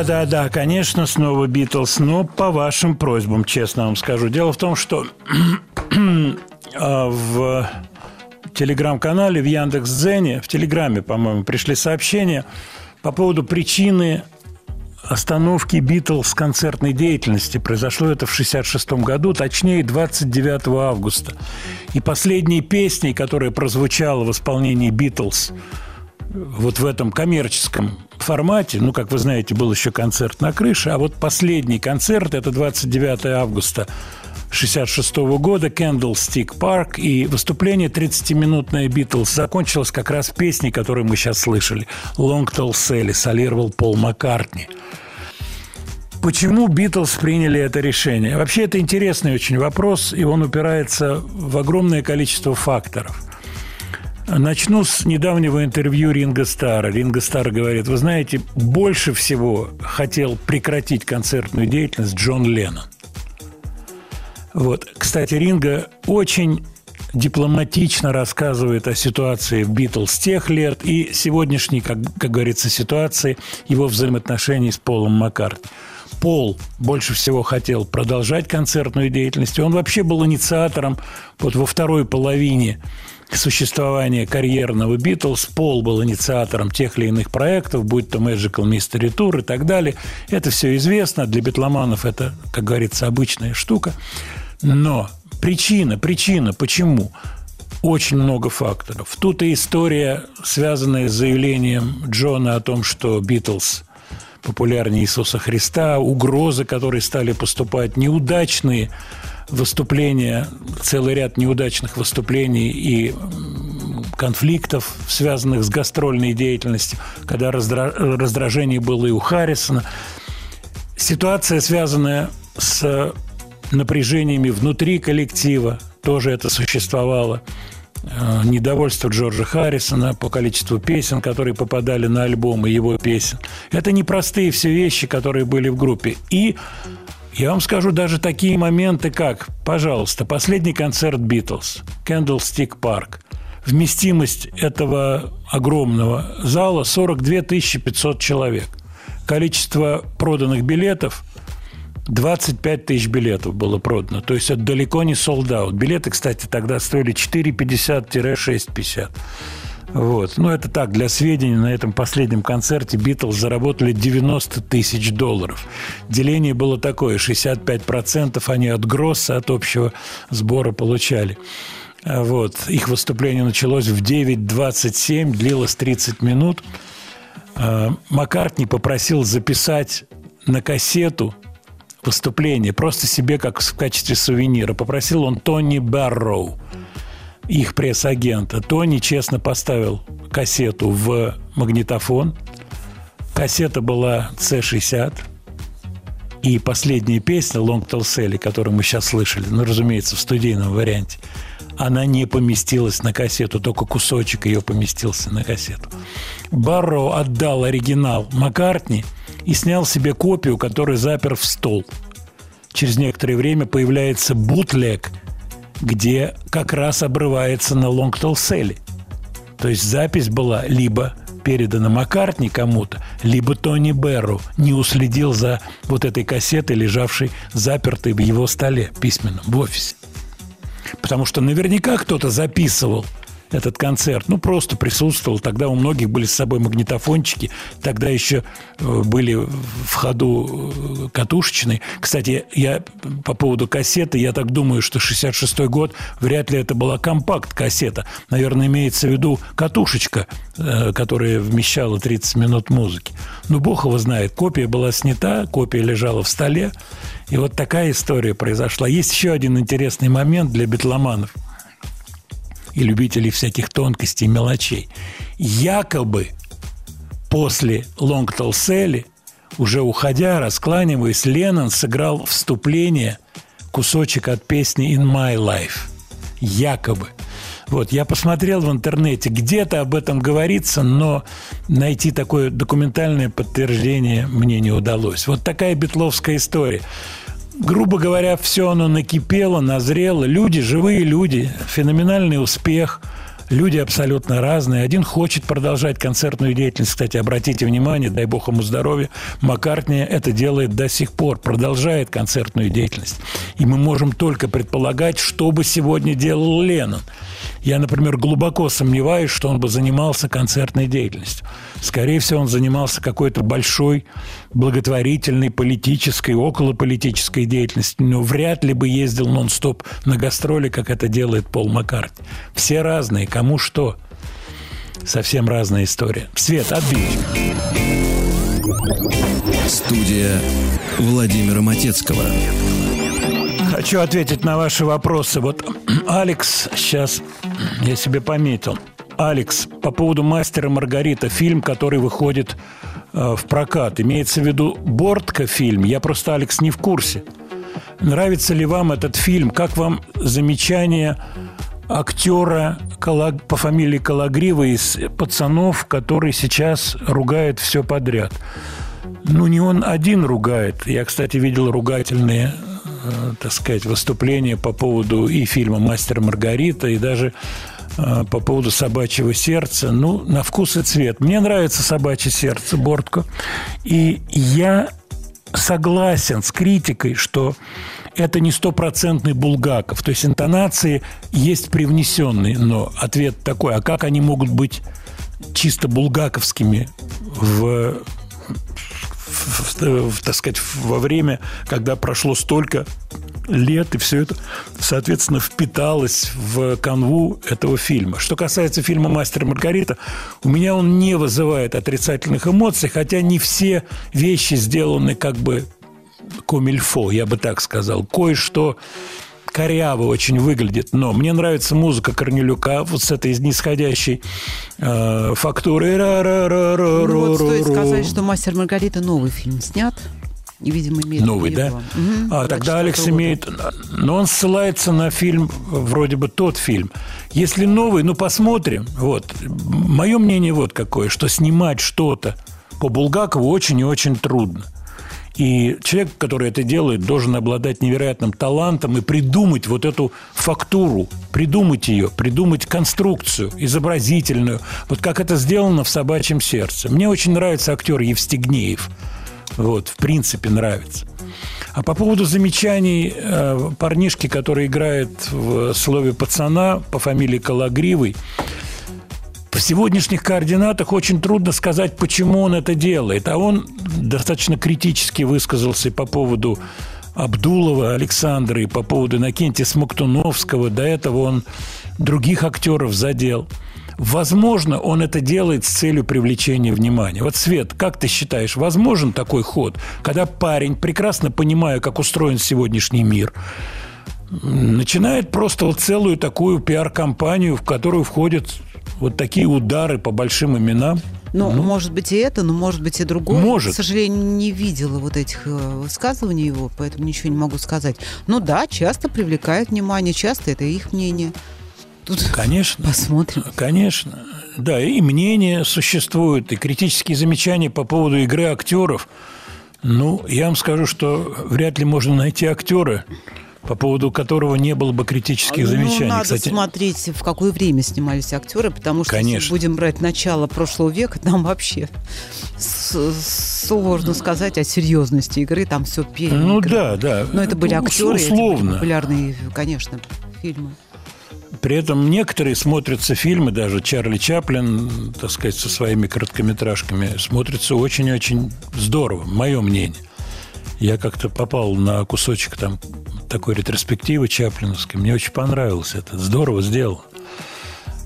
Да, да, да, конечно, снова Битлз, но по вашим просьбам, честно вам скажу. Дело в том, что а, в телеграм-канале, в Яндекс.Дзене, в Телеграме, по-моему, пришли сообщения по поводу причины остановки Битлз концертной деятельности. Произошло это в 66 году, точнее 29 августа. И последней песней, которая прозвучала в исполнении Битлз вот в этом коммерческом формате, ну, как вы знаете, был еще концерт на крыше, а вот последний концерт, это 29 августа 66 года, Candlestick Park, и выступление 30-минутное Битлз закончилось как раз песней, которую мы сейчас слышали. Long Tall Sally солировал Пол Маккартни. Почему Битлз приняли это решение? Вообще, это интересный очень вопрос, и он упирается в огромное количество факторов. Начну с недавнего интервью Ринга Стара. Ринга Стар говорит, вы знаете, больше всего хотел прекратить концертную деятельность Джон Леннон. Вот. Кстати, Ринга очень дипломатично рассказывает о ситуации в Битлз тех лет и сегодняшней, как, как говорится, ситуации его взаимоотношений с Полом Маккартни. Пол больше всего хотел продолжать концертную деятельность. Он вообще был инициатором вот во второй половине существования карьерного Битлз. Пол был инициатором тех или иных проектов, будь то Magical Mystery Tour и так далее. Это все известно. Для битломанов это, как говорится, обычная штука. Но причина, причина, почему? Очень много факторов. Тут и история, связанная с заявлением Джона о том, что Битлз популярнее Иисуса Христа, угрозы, которые стали поступать, неудачные выступления, целый ряд неудачных выступлений и конфликтов, связанных с гастрольной деятельностью, когда раздра... раздражение было и у Харрисона. Ситуация, связанная с напряжениями внутри коллектива, тоже это существовало недовольство Джорджа Харрисона по количеству песен, которые попадали на альбомы его песен. Это непростые все вещи, которые были в группе. И я вам скажу даже такие моменты, как, пожалуйста, последний концерт Битлз, Candlestick Park. Вместимость этого огромного зала 42 500 человек. Количество проданных билетов 25 тысяч билетов было продано. То есть это далеко не солдат. Билеты, кстати, тогда стоили 4,50-6,50. Вот. Ну, это так, для сведения, на этом последнем концерте Битлз заработали 90 тысяч долларов. Деление было такое, 65% они от Гросса, от общего сбора получали. Вот. Их выступление началось в 9.27, длилось 30 минут. Маккартни попросил записать на кассету выступление, просто себе как в качестве сувенира. Попросил он Тони Барроу, их пресс-агента. Тони честно поставил кассету в магнитофон. Кассета была C60. И последняя песня «Long Tall Sally», которую мы сейчас слышали, ну, разумеется, в студийном варианте, она не поместилась на кассету, только кусочек ее поместился на кассету. Барроу отдал оригинал Маккартни и снял себе копию, которую запер в стол. Через некоторое время появляется бутлег, где как раз обрывается на Long Tall Sally. То есть запись была либо передана Маккартни кому-то, либо Тони Берру не уследил за вот этой кассетой, лежавшей запертой в его столе письменном в офисе. Потому что наверняка кто-то записывал этот концерт. Ну, просто присутствовал. Тогда у многих были с собой магнитофончики. Тогда еще э, были в ходу э, катушечные. Кстати, я по поводу кассеты, я так думаю, что 66-й год вряд ли это была компакт-кассета. Наверное, имеется в виду катушечка, э, которая вмещала 30 минут музыки. Ну, бог его знает. Копия была снята, копия лежала в столе. И вот такая история произошла. Есть еще один интересный момент для битломанов – и любителей всяких тонкостей и мелочей. Якобы после Long Tall Sally, уже уходя, раскланиваясь, Леннон сыграл вступление, кусочек от песни «In My Life». Якобы. Вот, я посмотрел в интернете, где-то об этом говорится, но найти такое документальное подтверждение мне не удалось. Вот такая битловская история грубо говоря, все оно накипело, назрело. Люди, живые люди, феноменальный успех. Люди абсолютно разные. Один хочет продолжать концертную деятельность. Кстати, обратите внимание, дай бог ему здоровья, Маккартни это делает до сих пор, продолжает концертную деятельность. И мы можем только предполагать, что бы сегодня делал Леннон. Я, например, глубоко сомневаюсь, что он бы занимался концертной деятельностью. Скорее всего, он занимался какой-то большой благотворительной, политической, околополитической деятельностью, но вряд ли бы ездил нон-стоп на гастроли, как это делает Пол Маккартни. Все разные, кому что. Совсем разная история. Свет, отбить. Студия Владимира Матецкого. Хочу ответить на ваши вопросы. Вот Алекс сейчас, я себе пометил. Алекс, по поводу «Мастера Маргарита», фильм, который выходит в прокат. Имеется в виду «Бортка» фильм. Я просто, Алекс, не в курсе. Нравится ли вам этот фильм? Как вам замечание актера по фамилии Калагрива из «Пацанов», который сейчас ругает все подряд? Ну, не он один ругает. Я, кстати, видел ругательные э, так сказать, выступления по поводу и фильма «Мастер Маргарита», и даже э, по поводу «Собачьего сердца». Ну, на вкус и цвет. Мне нравится «Собачье сердце» Бортко. И я согласен с критикой, что это не стопроцентный Булгаков. То есть интонации есть привнесенные, но ответ такой, а как они могут быть чисто булгаковскими в в- в- в, так сказать, во время, когда прошло столько лет, и все это, соответственно, впиталось в канву этого фильма. Что касается фильма «Мастер и Маргарита», у меня он не вызывает отрицательных эмоций, хотя не все вещи сделаны как бы комильфо, я бы так сказал. Кое-что коряво очень выглядит, но мне нравится музыка Корнелюка вот с этой нисходящей э, фактурой. Ну, вот стоит сказать, что «Мастер Маргарита» новый фильм снят. И, видимо, имеет Новый, да? Мгм. А, тогда 24 Алекс года. имеет... Но он ссылается на фильм, вроде бы тот фильм. Если новый, ну, посмотрим. Вот. Мое мнение вот какое, что снимать что-то по Булгакову очень и очень трудно. И человек, который это делает, должен обладать невероятным талантом и придумать вот эту фактуру, придумать ее, придумать конструкцию изобразительную, вот как это сделано в «Собачьем сердце». Мне очень нравится актер Евстигнеев. Вот, в принципе, нравится. А по поводу замечаний э, парнишки, который играет в слове пацана по фамилии Калагривый, в сегодняшних координатах очень трудно сказать, почему он это делает. А он достаточно критически высказался по поводу Абдулова Александра и по поводу Накентия Смоктуновского. До этого он других актеров задел. Возможно, он это делает с целью привлечения внимания. Вот, Свет, как ты считаешь, возможен такой ход, когда парень, прекрасно понимая, как устроен сегодняшний мир, начинает просто вот целую такую пиар-компанию, в которую входят вот такие удары по большим именам. Ну, может быть и это, но может быть и другое. Может. К сожалению, не видела вот этих э, высказываний его, поэтому ничего не могу сказать. Ну да, часто привлекает внимание, часто это их мнение. Тут Конечно. посмотрим. Конечно. Да, и мнения существуют, и критические замечания по поводу игры актеров. Ну, я вам скажу, что вряд ли можно найти актера, по поводу которого не было бы критических замечаний. Ну, надо Кстати, смотреть, в какое время снимались актеры, потому что Конечно. если будем брать начало прошлого века, там вообще сложно сказать о серьезности игры, там все переиграно. ну да, да. Но это были Ну, актеры, это были условно. популярные, конечно, фильмы. При этом некоторые смотрятся фильмы, даже Чарли Чаплин, так сказать, со своими короткометражками, смотрятся очень-очень здорово, мое мнение. Я как-то попал на кусочек там такой ретроспективы Чаплиновской. Мне очень понравилось это. Здорово сделано.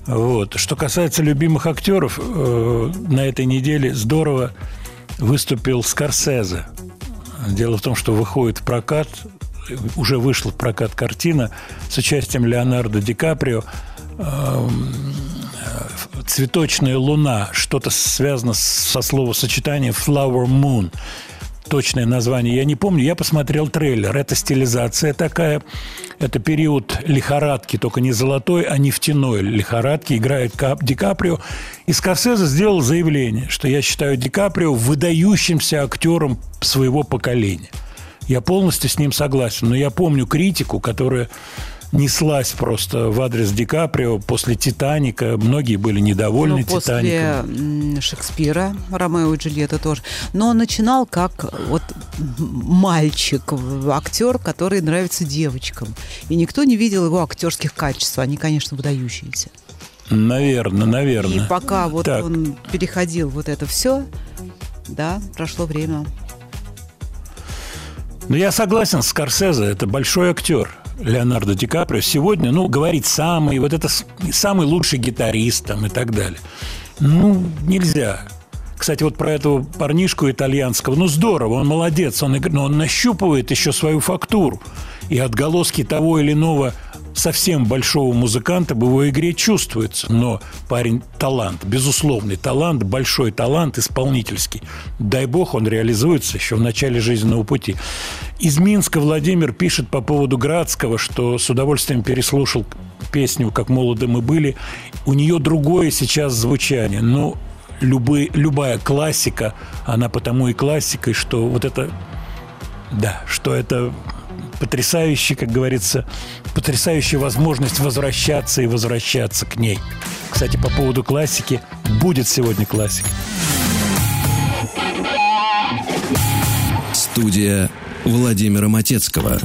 Вот. Что касается любимых актеров, э, на этой неделе здорово выступил Скорсезе. Дело в том, что выходит в прокат, уже вышла в прокат картина с участием Леонардо Ди Каприо эм, э, «Цветочная луна», что-то связано со словосочетанием «flower moon», точное название я не помню. Я посмотрел трейлер. Это стилизация такая. Это период лихорадки, только не золотой, а нефтяной лихорадки. Играет Ди Каприо. И Скорсезе сделал заявление, что я считаю Ди Каприо выдающимся актером своего поколения. Я полностью с ним согласен. Но я помню критику, которая неслась просто в адрес Ди Каприо после «Титаника». Многие были недовольны Ну, после Шекспира, Ромео и Джульетта тоже. Но он начинал как вот мальчик, актер, который нравится девочкам. И никто не видел его актерских качеств. Они, конечно, выдающиеся. Наверное, наверное. И пока вот Так. он переходил вот это все, да, прошло время. Ну, я согласен с Скорсезе, это большой актер. Леонардо Ди Каприо сегодня, ну, говорит самый, вот это самый лучший гитарист там и так далее. Ну, нельзя. Кстати, вот про этого парнишку итальянского, ну, здорово, он молодец, он, но он нащупывает еще свою фактуру. И отголоски того или иного совсем большого музыканта в его игре чувствуется. Но парень талант, безусловный талант, большой талант, исполнительский. Дай бог, он реализуется еще в начале жизненного пути. Из Минска Владимир пишет по поводу Градского, что с удовольствием переслушал песню «Как молоды мы были». У нее другое сейчас звучание. Но любые, любая классика, она потому и классикой, что вот это да, что это потрясающая, как говорится, потрясающая возможность возвращаться и возвращаться к ней. Кстати, по поводу классики, будет сегодня классика. Студия Владимира Матецкого.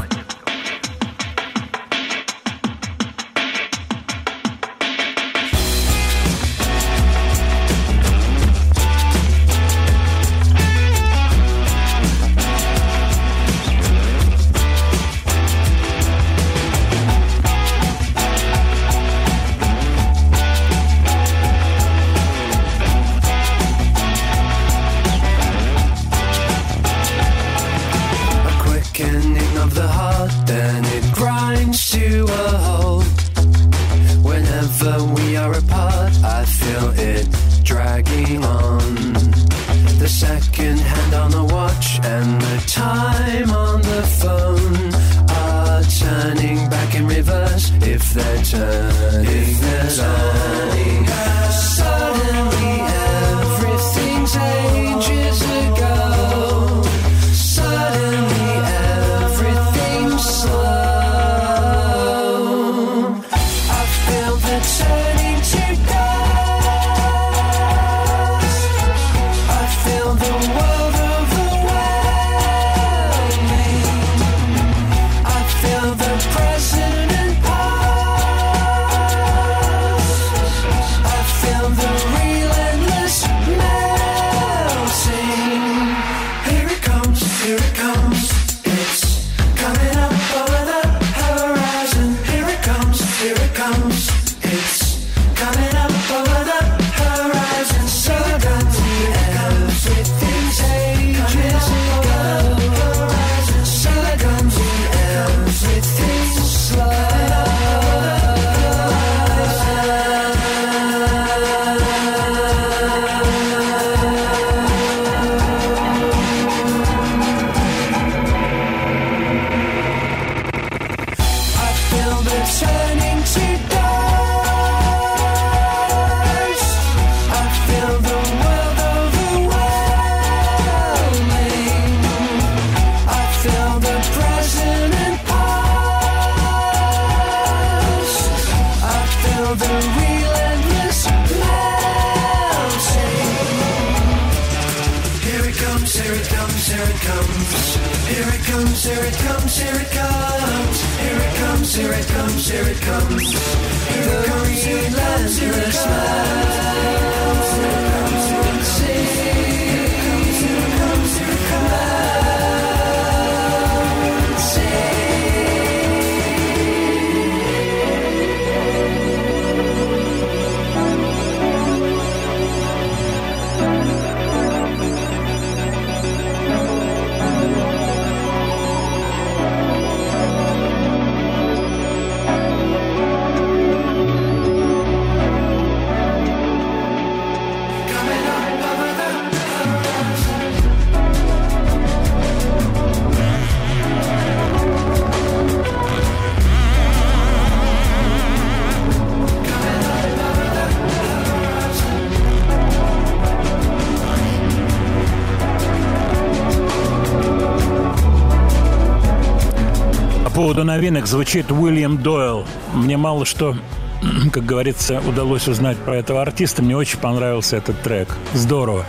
Новинок звучит Уильям Дойл. Мне мало что, как говорится, удалось узнать про этого артиста. Мне очень понравился этот трек. Здорово.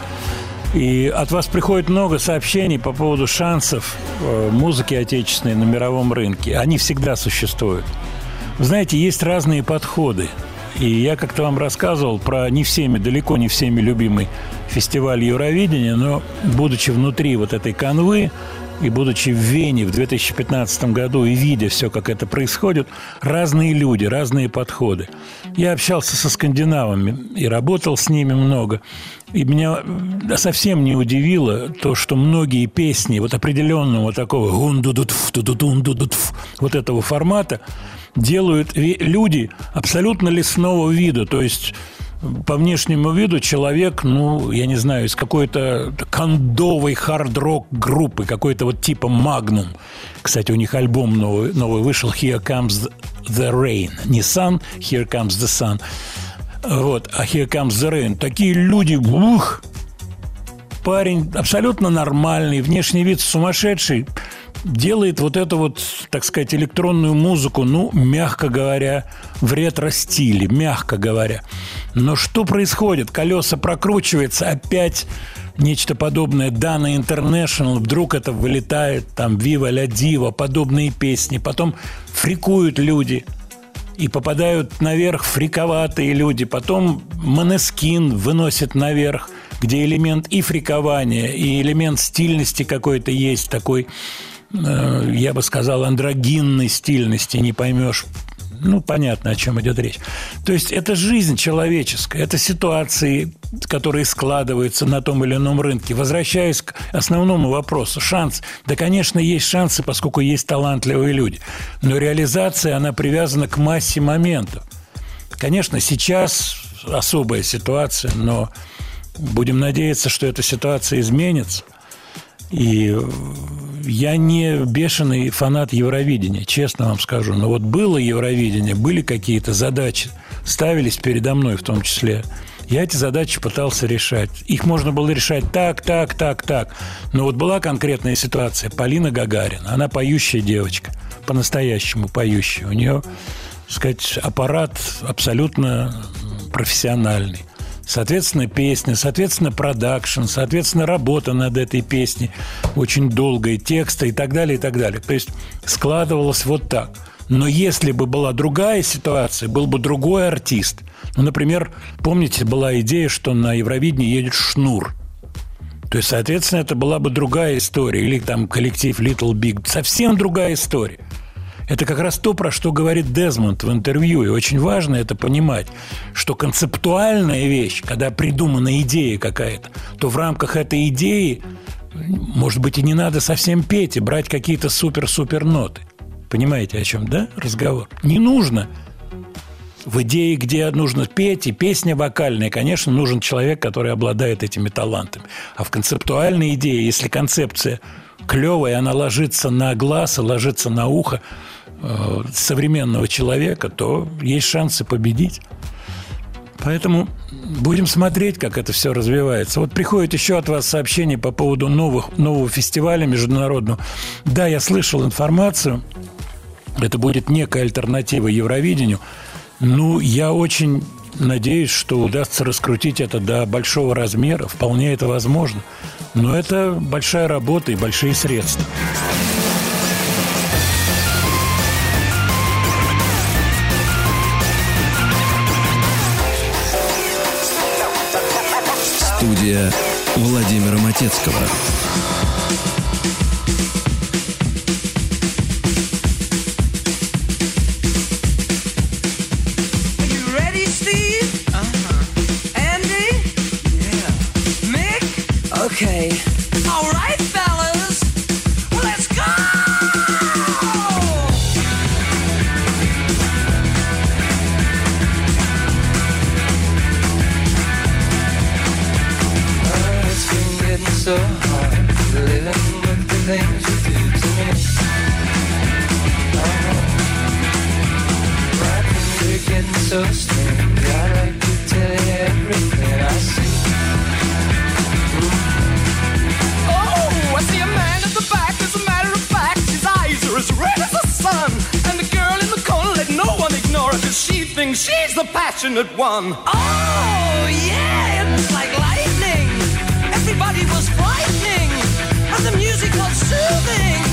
И от вас приходит много сообщений по поводу шансов э, музыки отечественной на мировом рынке. Они всегда существуют. Вы знаете, есть разные подходы. И я как-то вам рассказывал про не всеми, далеко не всеми любимый фестиваль Евровидения, но будучи внутри вот этой канвы и будучи в Вене в 2015 году и видя все, как это происходит, разные люди, разные подходы. Я общался со скандинавами и работал с ними много. И меня э, совсем не удивило то, что многие песни вот определенного такого гундудутф, вот этого формата делают люди абсолютно лесного вида. То есть по внешнему виду человек, ну, я не знаю, из какой-то кондовой хард-рок группы, какой-то вот типа Magnum. Кстати, у них альбом новый, новый вышел «Here Comes the Rain». Не «Sun», «Here Comes the Sun». Вот, а «Here Comes the Rain». Такие люди, ух, парень абсолютно нормальный, внешний вид сумасшедший, делает вот эту вот, так сказать, электронную музыку, ну, мягко говоря, в ретро-стиле, мягко говоря. Но что происходит? Колеса прокручивается, опять нечто подобное Дана International, вдруг это вылетает, там, Viva la Diva, подобные песни, потом фрикуют люди – и попадают наверх фриковатые люди. Потом Монескин выносит наверх, где элемент и фрикования, и элемент стильности какой-то есть, такой, я бы сказал, андрогинной стильности, не поймешь. Ну, понятно, о чем идет речь. То есть это жизнь человеческая, это ситуации, которые складываются на том или ином рынке. Возвращаясь к основному вопросу, шанс. Да, конечно, есть шансы, поскольку есть талантливые люди. Но реализация, она привязана к массе моментов. Конечно, сейчас особая ситуация, но будем надеяться, что эта ситуация изменится. И я не бешеный фанат Евровидения, честно вам скажу. Но вот было Евровидение, были какие-то задачи, ставились передо мной в том числе. Я эти задачи пытался решать. Их можно было решать так, так, так, так. Но вот была конкретная ситуация. Полина Гагарина, она поющая девочка, по-настоящему поющая. У нее, так сказать, аппарат абсолютно профессиональный. Соответственно, песня, соответственно, продакшн, соответственно, работа над этой песней очень долгая, тексты и так далее, и так далее. То есть складывалось вот так. Но если бы была другая ситуация, был бы другой артист. Ну, например, помните, была идея, что на Евровидении едет Шнур. То есть, соответственно, это была бы другая история. Или там коллектив Little Big. Совсем другая история. Это как раз то, про что говорит Дезмонд в интервью. И очень важно это понимать, что концептуальная вещь, когда придумана идея какая-то, то в рамках этой идеи, может быть, и не надо совсем петь и брать какие-то супер-супер ноты. Понимаете, о чем, да, разговор? Не нужно. В идее, где нужно петь, и песня вокальная, конечно, нужен человек, который обладает этими талантами. А в концептуальной идее, если концепция клевая, она ложится на глаз и ложится на ухо современного человека, то есть шансы победить. Поэтому будем смотреть, как это все развивается. Вот приходит еще от вас сообщение по поводу новых, нового фестиваля международного. Да, я слышал информацию. Это будет некая альтернатива Евровидению. Ну, я очень надеюсь, что удастся раскрутить это до большого размера. Вполне это возможно. Но это большая работа и большие средства. Студия Владимира Матецкого. You ready, Steve? Uh-huh. Andy? Yeah. Mick? Okay. so strange, Got like you tell everything I see. Oh, I see a man at the back. As a matter of fact, his eyes are as red as the sun. And the girl in the corner let no one ignore her, cause she thinks she's the passionate one. Oh, yeah, it was like lightning. Everybody was frightening, and the music was soothing.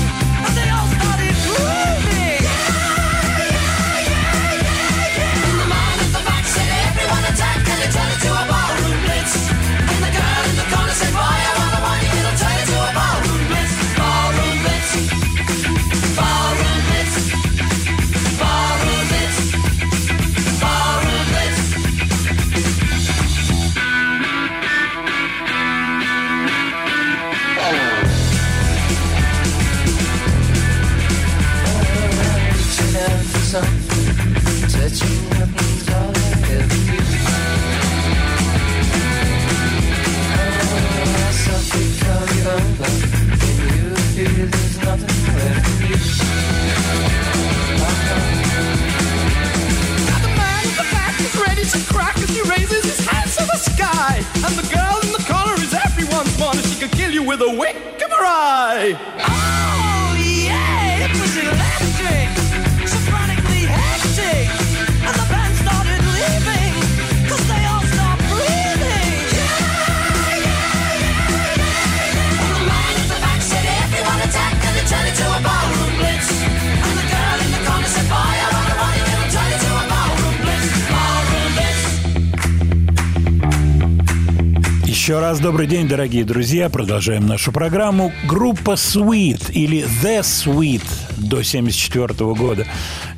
Раз добрый день, дорогие друзья. Продолжаем нашу программу. Группа Sweet или The Sweet до 1974 года.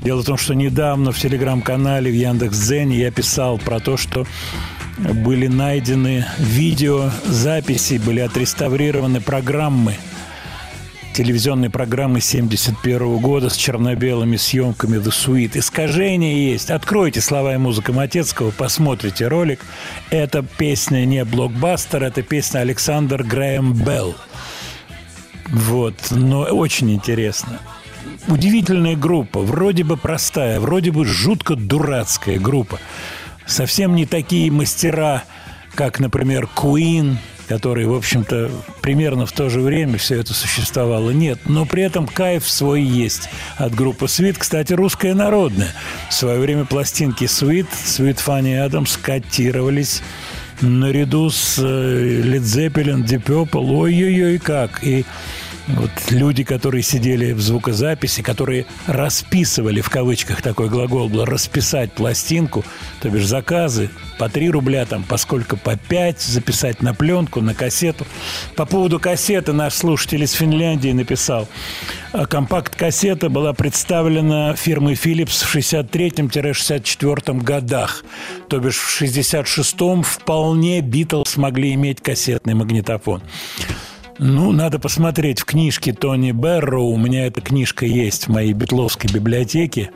Дело в том, что недавно в телеграм-канале в Яндекс.Дзене я писал про то, что были найдены видеозаписи, были отреставрированы программы телевизионной программы 71 года с черно-белыми съемками The Sweet. Искажение есть. Откройте слова и музыка Матецкого, посмотрите ролик. Это песня не блокбастер, это песня Александр Грэм Белл. Вот, но очень интересно. Удивительная группа, вроде бы простая, вроде бы жутко дурацкая группа. Совсем не такие мастера, как, например, Queen, которые, в общем-то, примерно в то же время все это существовало. Нет, но при этом кайф свой есть от группы Sweet. Кстати, русская народная. В свое время пластинки Sweet, Sweet Fanny Adams котировались наряду с э, Led Zeppelin, Deep Purple. Ой-ой-ой, как. И вот люди, которые сидели в звукозаписи, которые расписывали, в кавычках такой глагол был, расписать пластинку, то бишь заказы, по 3 рубля, там, поскольку по 5, записать на пленку, на кассету. По поводу кассеты наш слушатель из Финляндии написал. А Компакт-кассета была представлена фирмой Philips в 63-64 годах. То бишь в 66-м вполне Битлз могли иметь кассетный магнитофон. Ну, надо посмотреть в книжке Тони Берроу. У меня эта книжка есть в моей битловской библиотеке.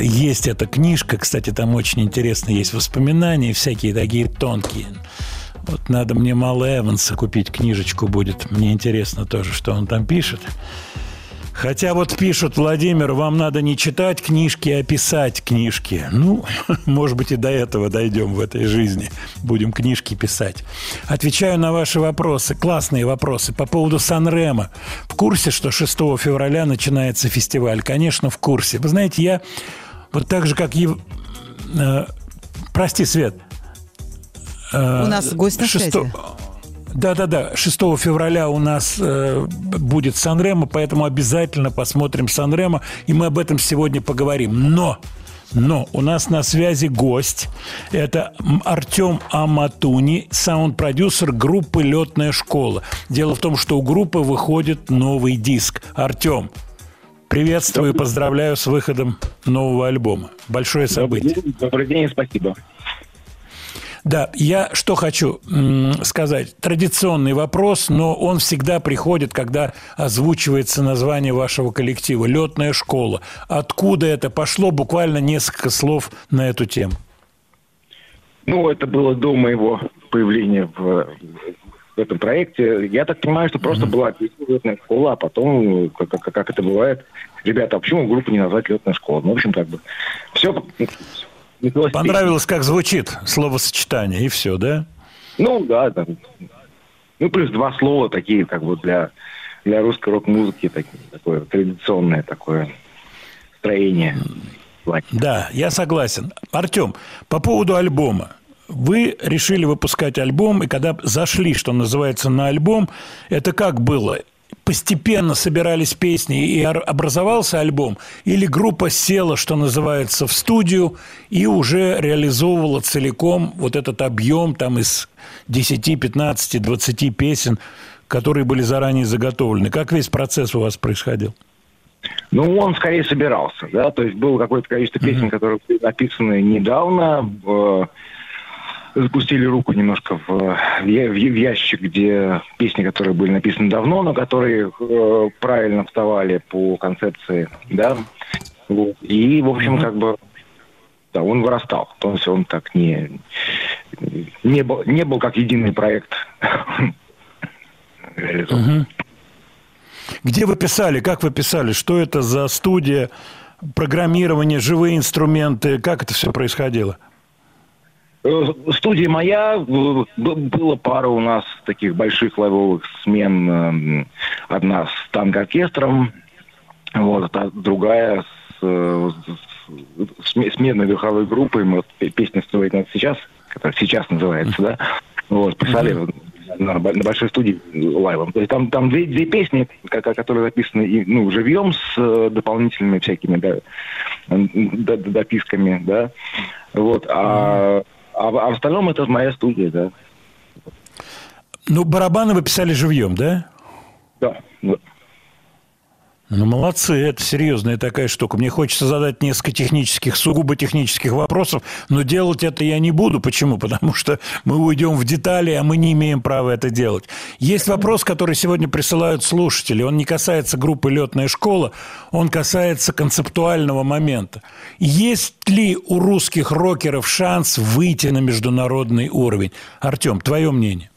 Есть эта книжка, кстати, там очень интересно есть воспоминания, всякие такие тонкие. Вот надо мне Мало Эванса купить книжечку будет. Мне интересно тоже, что он там пишет. Хотя вот пишут, Владимир, вам надо не читать книжки, а писать книжки. Ну, может быть, и до этого дойдем в этой жизни. Будем книжки писать. Отвечаю на ваши вопросы. Классные вопросы. По поводу Санрема. В курсе, что 6 февраля начинается фестиваль? Конечно, в курсе. Вы знаете, я вот так же, как... Ев... э, Прости, Свет. Э, У нас гость на шесто- связи. Да-да-да, 6 февраля у нас э, будет Санремо, поэтому обязательно посмотрим Санремо, и мы об этом сегодня поговорим. Но, но у нас на связи гость. Это Артем Аматуни, саунд-продюсер группы «Летная школа». Дело в том, что у группы выходит новый диск. Артем, приветствую и поздравляю с выходом нового альбома. Большое событие. Добрый день, спасибо. Да, я что хочу сказать. Традиционный вопрос, но он всегда приходит, когда озвучивается название вашего коллектива. Летная школа. Откуда это пошло? Буквально несколько слов на эту тему. Ну, это было до моего появления в, в этом проекте. Я так понимаю, что просто была летная школа, а потом, как, как- как это бывает, ребята, а почему группу не назвать летная школа? Ну, в общем, как бы все. Понравилось, как звучит словосочетание, и все, да? Ну, да, там, ну, плюс два слова такие, как бы для, для русской рок-музыки, так- такое традиционное такое строение. Да, я согласен. Артем, по поводу альбома. Вы решили выпускать альбом, и когда зашли, что называется, на альбом, это как было? Постепенно собирались песни, и образовался альбом? Или группа села, что называется, в студию и уже реализовывала целиком вот этот объем там из 10, 15, 20 песен, которые были заранее заготовлены? Как весь процесс у вас происходил? Ну, он скорее собирался, да, то есть было какое-то количество песен, которые были написаны недавно, э, запустили руку немножко в, в в ящик, где песни, которые были написаны давно, но которые э, правильно вставали по концепции, да, Вот. и, в общем, как бы, да, он вырастал, то есть он так не, не, был, не был как единый проект реализован. Где вы писали? Как вы писали? Что это за студия? Программирование, живые инструменты? Как это все происходило? Э, Студия моя, э, было пара у нас таких больших лайвовых смен. эм, Одна с танк-оркестром, вот, а другая с, э, с, с духовой группой. Мы вот пе- песня «Стоит нас сейчас», которая сейчас называется, да, вот, писали на, на большой студии лайвом. То есть там, там две, две песни, ко- ко- которые записаны и, ну, живьем с дополнительными всякими да, дописками, да. Вот. А, а, в- а в остальном это моя студия, да. Ну, барабаны вы писали живьем, да? Да. да. Ну, молодцы, это серьезная такая штука. Мне хочется задать несколько технических, сугубо технических вопросов, но делать это я не буду. Почему? Потому что мы уйдем в детали, а мы не имеем права это делать. Есть вопрос, который сегодня присылают слушатели. Он не касается группы «Летная школа», он касается концептуального момента. Есть ли у русских рокеров шанс выйти на международный уровень? Артем, твое мнение?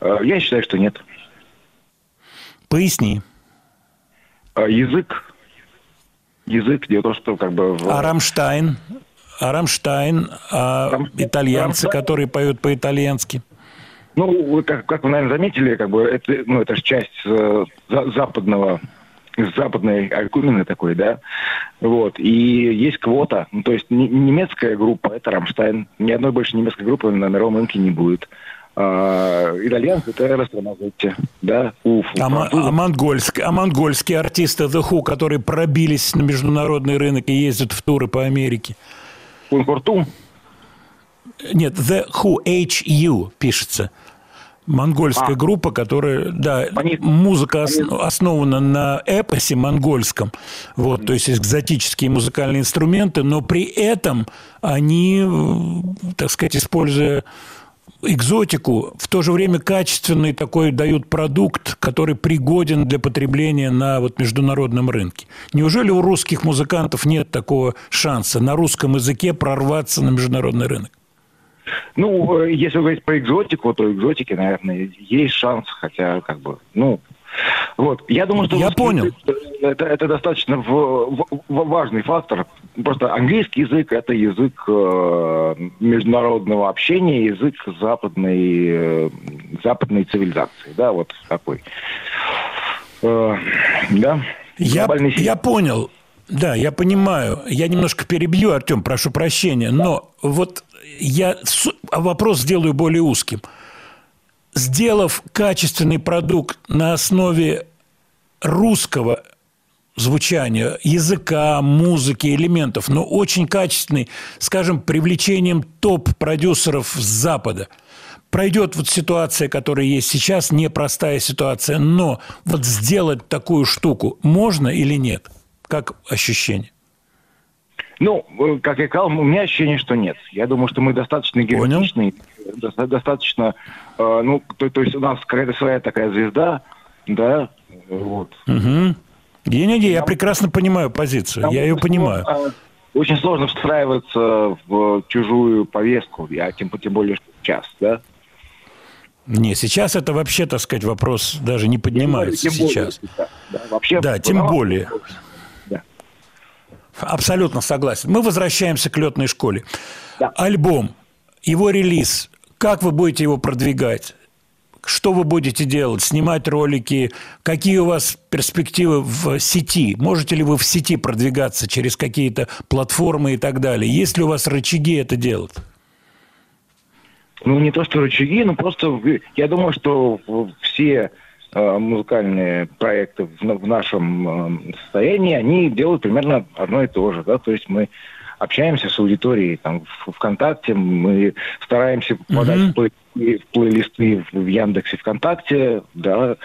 Э, Я считаю, что нет. Поясни. А Язык. Язык, дело в том, что как бы... в- А Рамштайн? А Рамштайн, а итальянцы, которые поют по-итальянски? Ну, вы как, как вы, наверное, заметили, как бы это, ну, это же часть э, за- западного западной ойкумены такой, да, вот, и есть квота, ну, то есть не- немецкая группа, это Рамштайн, ни одной больше немецкой группы на мировом рынке не будет. А, итальянцы, это Растромазотти, да, у А, мо- а монгольск- а монгольские артисты The Who, которые пробились на международный рынок и ездят в туры по Америке? Кункуртум? Нет, The Who, H-U пишется. Монгольская А. группа, которая, да, музыка ос- основана на эпосе монгольском, вот, то есть экзотические музыкальные инструменты, но при этом они, так сказать, используя экзотику, в то же время качественный такой дают продукт, который пригоден для потребления на вот международном рынке. Неужели у русских музыкантов нет такого шанса на русском языке прорваться на международный рынок? Ну, э, если говорить про экзотику, то экзотики, наверное, есть шанс, хотя, как бы, ну, вот. Я думаю, что... Я понял. Это, это достаточно в- в- важный фактор. Просто английский язык – это язык э, международного общения, язык западной, э, западной цивилизации, да, вот такой. Э, да? Я, Глобальный я понял. Да, я понимаю. Я немножко перебью, Артем, прошу прощения. Но вот я вопрос сделаю более узким. Сделав качественный продукт на основе русского звучания, языка, музыки, элементов, но очень качественный, скажем, привлечением топ-продюсеров с Запада. Пройдет вот ситуация, которая есть сейчас, непростая ситуация, но вот сделать такую штуку можно или нет? Как ощущение? Ну, э, как я сказал, у меня ощущение, что нет. Я думаю, что мы достаточно героичны, доста- достаточно, э, ну, то, то есть у нас какая-то своя такая звезда, да, вот. Угу. Не-не-не, я прекрасно понимаю позицию, я ее понимаю. сложно- Очень сложно встраиваться в чужую повестку, а тем, тем более что сейчас, да. Не, сейчас это вообще, так сказать, вопрос даже не поднимается Тем более сейчас. сейчас, да. Вообще, Да, тем более. Да. Абсолютно согласен. Мы возвращаемся к летной школе. Альбом, его релиз, как вы будете его продвигать? Что вы будете делать? Снимать ролики? Какие у вас перспективы в сети? Можете ли вы в сети продвигаться через какие-то платформы и так далее? Есть ли у вас рычаги это делать? Ну, не то, что рычаги, но просто я думаю, что все э, музыкальные проекты в нашем э, состоянии, они делают примерно одно и то же, да, то есть мы общаемся с аудиторией там в ВКонтакте, мы стараемся попадать Мгм. в, плей- в плейлисты в, Яндексе ВКонтакте, да,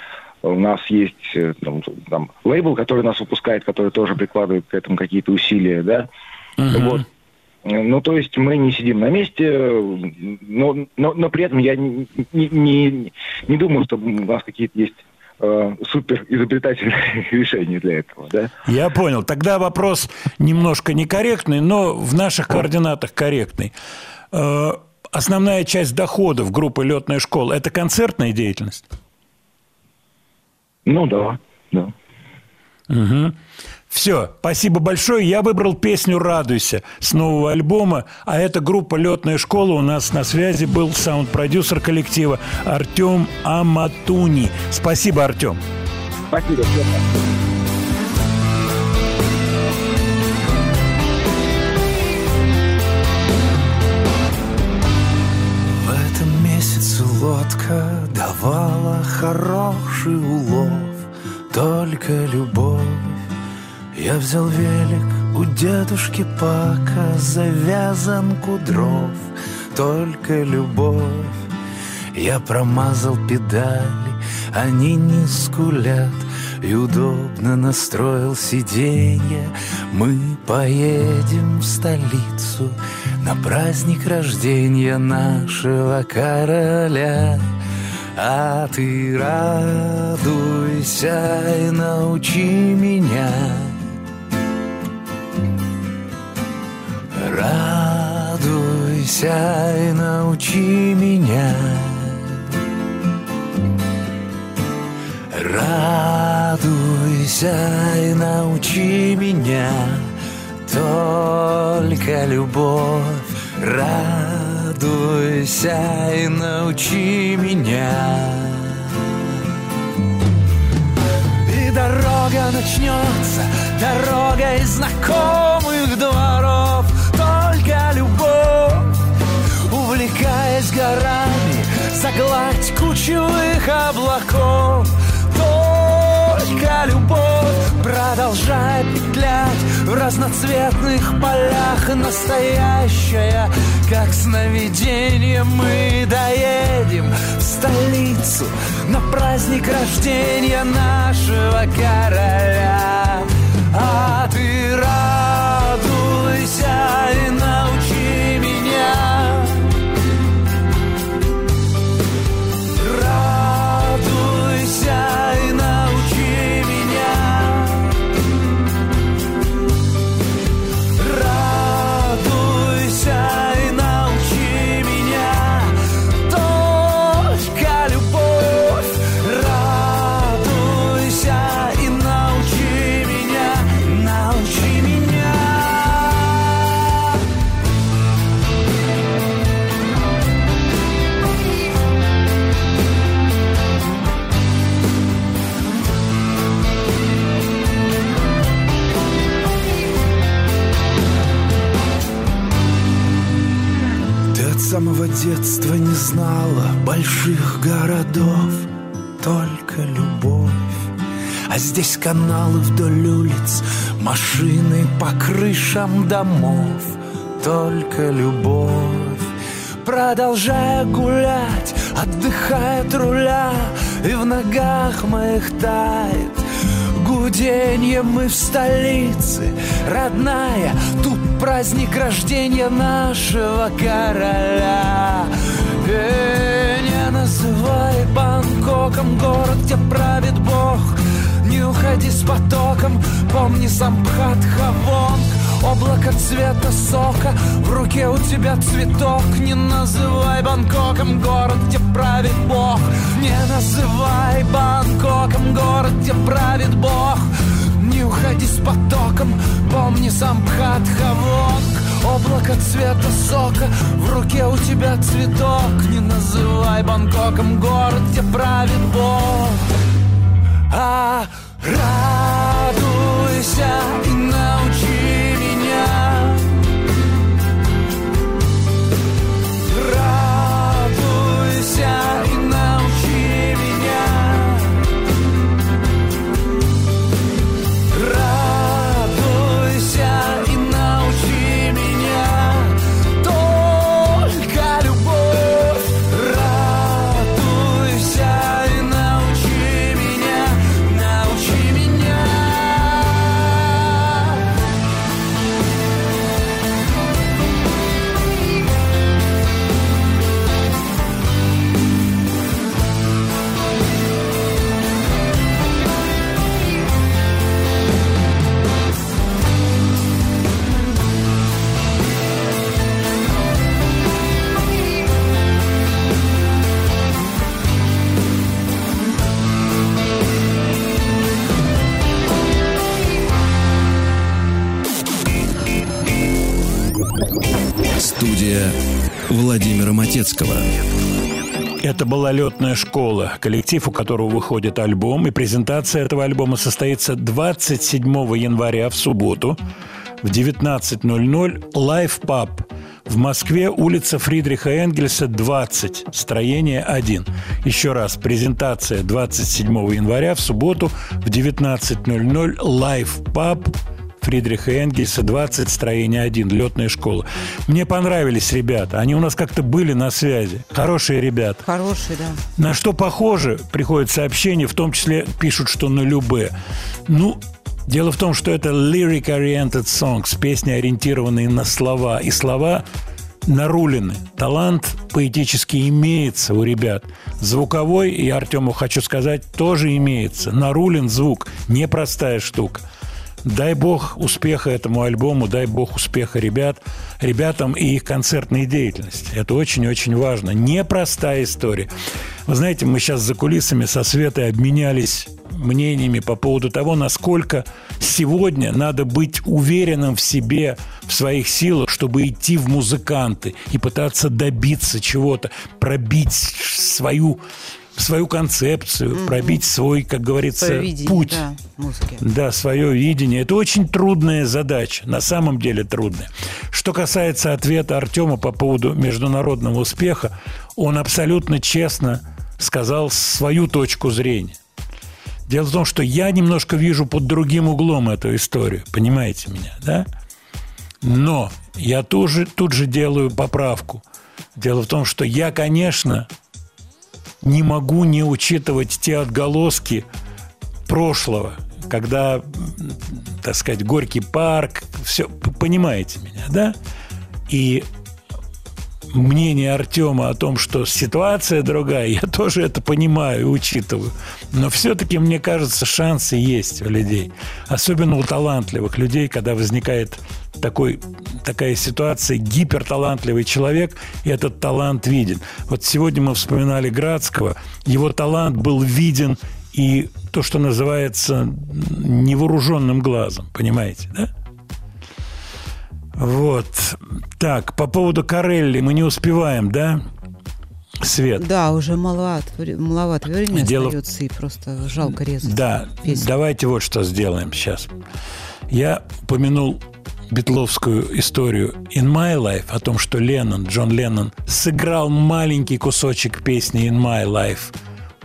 у нас есть э, там, там лейбл, который нас выпускает, который тоже прикладывает к этому какие-то усилия, да, вот. Ну, то есть мы не сидим на месте, но, но, но при этом я не, не, не думаю, что у нас какие-то есть э, супер изобретательные решения для этого, да. Я понял. Тогда вопрос немножко некорректный, но в наших координатах корректный. Э, Основная часть доходов группы «Летная школа» – это концертная деятельность? Ну да, да. Все, спасибо большое. Я выбрал песню «Радуйся» с нового альбома, а эта группа «Летная школа» у нас на связи был саунд-продюсер коллектива Артем Аматуни. Спасибо, Артем. Спасибо. В этом месяце лодка давала хороший улов, только любовь. Я взял велик у дедушки Пака за вязанку дров, только любовь. Я промазал педали, они не скулят И удобно настроил сиденье. Мы поедем в столицу На праздник рождения нашего короля. А ты радуйся и научи меня Радуйся и научи меня. Радуйся и научи меня. Только любовь. Радуйся и научи меня. И дорога начнется Дорога из знакомых горами За гладь кучевых облаков. Только любовь Продолжая петлять В разноцветных полях. Настоящая Как сновидение Мы доедем в столицу На праздник рождения Нашего короля. А ты радуйся И детства не знала больших городов, только любовь. А здесь каналы вдоль улиц, машины по крышам домов, только любовь. Продолжая гулять, отдыхая от руля, и в ногах моих тает Гуденье мы в столице, родная Тут праздник рождения нашего короля. Э, Не называй Бангкоком город, где правит Бог. Не уходи с потоком, помни Самбхат Хавонг Облако цвета сока, в руке у тебя цветок. Не называй Бангкоком город, где правит Бог. Не называй Бангкоком город, где правит Бог Не уходи с потоком, помни Самбхат Хавонг Облако цвета сока. В руке у тебя цветок. Не называй Бангкоком город, где правит Бог. А радуйся и научи Студия Владимира Матецкого. Это была летная школа, коллектив, у которого выходит альбом. И презентация этого альбома состоится 27 января в субботу в 19.00 Live Pub в Москве, улица Фридриха Энгельса, 20, строение 1. Еще раз, презентация 27 января в субботу в 19.00 Live Pub Фридриха Энгельса, 20, строение 1, летная школа. Мне понравились ребята. Они у нас как-то были на связи. Хорошие ребята. Хороший, да. На что похоже, приходят сообщения, в том числе пишут, что на любе. Ну, дело в том, что это lyric-oriented songs, песни, ориентированные на слова. И слова нарулены. Талант поэтически имеется у ребят. Звуковой, и Артему хочу сказать, тоже имеется. Нарулен звук. Непростая штука. Дай бог успеха этому альбому, дай бог успеха ребят, ребятам и их концертной деятельности. Это очень-очень важно. Непростая история. Вы знаете, мы сейчас за кулисами со Светой обменялись мнениями по поводу того, насколько сегодня надо быть уверенным в себе, в своих силах, чтобы идти в музыканты и пытаться добиться чего-то, пробить свою свою концепцию, пробить свой, как говорится, Своё видение, путь. да, музыки. Да, свое видение. Это очень трудная задача, на самом деле трудная. Что касается ответа Артема по поводу международного успеха, он абсолютно честно сказал свою точку зрения. Дело в том, что я немножко вижу под другим углом эту историю, понимаете меня, да? Но я тоже тут же делаю поправку. Дело в том, что я, конечно, не могу не учитывать те отголоски прошлого, когда, так сказать, Горький парк, все, понимаете меня, да? И мнение Артема о том, что ситуация другая, я тоже это понимаю и учитываю. Но все-таки, мне кажется, шансы есть у людей. Особенно у талантливых людей, когда возникает такой, такая ситуация, гиперталантливый человек, и этот талант виден. Вот сегодня мы вспоминали Градского, его талант был виден и то, что называется невооруженным глазом, понимаете, да? Вот. Так, по поводу Карелли мы не успеваем, да? Свет. Да, уже маловато, маловато времени Дело- остается, и просто жалко резать. Да, песню. давайте вот что сделаем сейчас. Я упомянул битловскую историю «In My Life» о том, что Леннон, Джон Леннон, сыграл маленький кусочек песни «In My Life».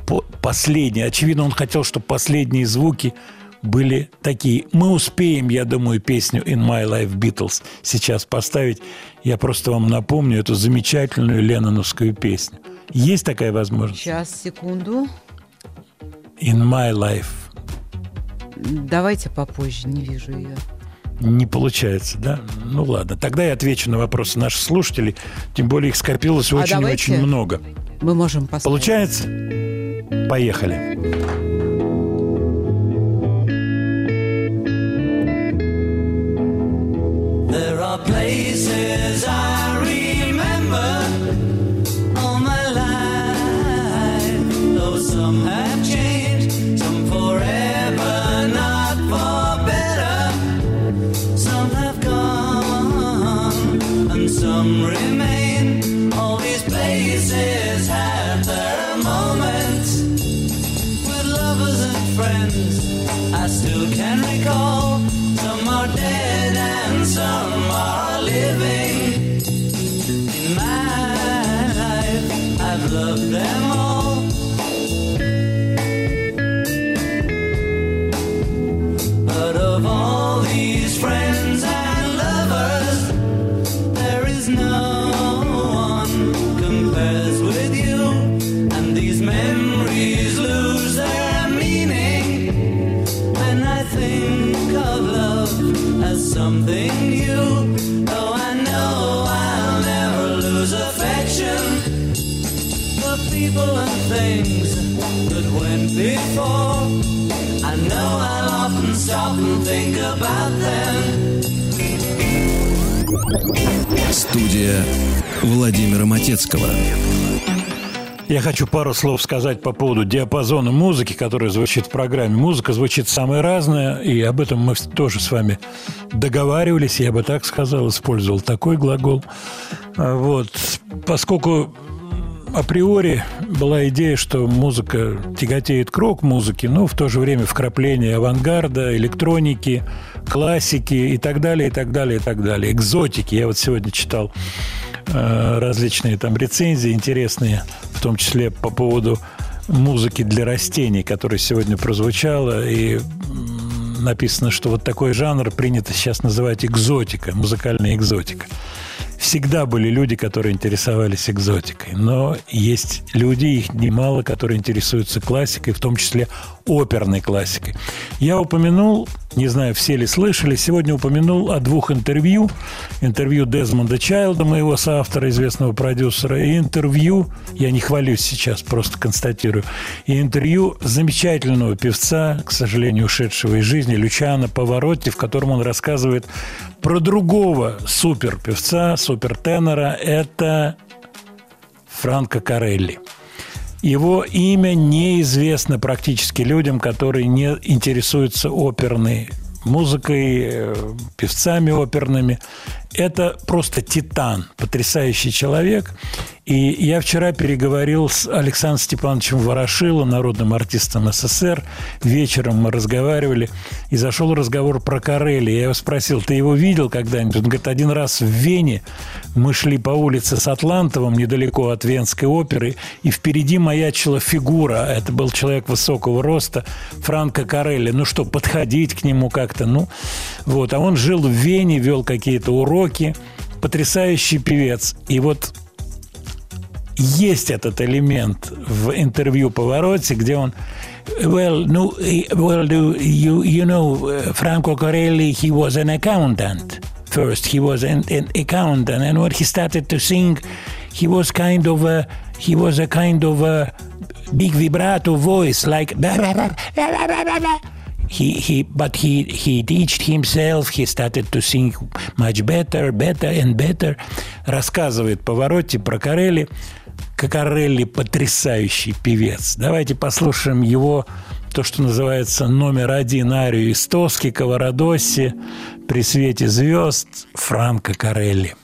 По- Последний. Очевидно, он хотел, чтобы последние звуки были такие. Мы успеем, я думаю, песню «In My Life» Beatles сейчас поставить. Я просто вам напомню эту замечательную ленноновскую песню. Есть такая возможность? Сейчас, секунду. «In My Life». Давайте попозже, не вижу ее. Не получается, да? Ну ладно. Тогда я отвечу на вопросы наших слушателей. Тем более их скопилось А очень и давайте очень много. Мы можем поставить. Получается? Поехали. There are places desire. of them all. Владимира Матецкого. Я хочу пару слов сказать по поводу диапазона музыки, которая звучит в программе. Музыка звучит самая разная, и об этом мы тоже с вами договаривались, я бы так сказал, использовал такой глагол. А Вот. Поскольку априори была идея, что музыка тяготеет к рок-музыке, но в то же время вкрапление авангарда, электроники, классики и так далее, и так далее, и так далее. Экзотики. Я вот сегодня читал различные там рецензии интересные, в том числе по поводу музыки для растений, которая сегодня прозвучала, и написано, что вот такой жанр принято сейчас называть экзотика, музыкальная экзотика. Всегда были люди, которые интересовались экзотикой, но есть люди, их немало, которые интересуются классикой, в том числе оперной классикой. Я упомянул, не знаю, все ли слышали, сегодня упомянул о двух интервью. Интервью Дезмонда Чайлда, моего соавтора, известного продюсера, и интервью, я не хвалюсь сейчас, просто констатирую, и интервью замечательного певца, к сожалению, ушедшего из жизни, Лючана Поворотти, в котором он рассказывает про другого суперпевца, супертенора, это Франко Карелли. Его имя неизвестно практически людям, которые не интересуются оперной музыкой, э, певцами оперными. Это просто титан, потрясающий человек. И я вчера переговорил с Александром Степановичем Ворошило, народным артистом СССР. Вечером мы разговаривали, и зашел разговор про Карелли. Я его спросил, ты его видел когда-нибудь? Он говорит, один раз в Вене мы шли по улице с Атлантовым, недалеко от Венской оперы, и впереди маячила фигура. Это был человек высокого роста, Франко Карелли. Ну что, подходить к нему как-то? Ну, вот. А он жил в Вене, вел какие-то уроки. Потрясающий певец. И вот есть этот элемент в интервью Повороте, где он Well, no, he- well, do you you know Franco Corelli? He was an accountant first. He was an, an accountant, and when he started to sing, he was kind of a he was a kind of a big vibrato voice, like he he but he he teached himself he started to sing much better better and better рассказывает Поворотти про Карелли Карелли потрясающий певец давайте послушаем его то, что называется номер один арию из Тоски, Каварадосси, при свете звезд Франко Карелли.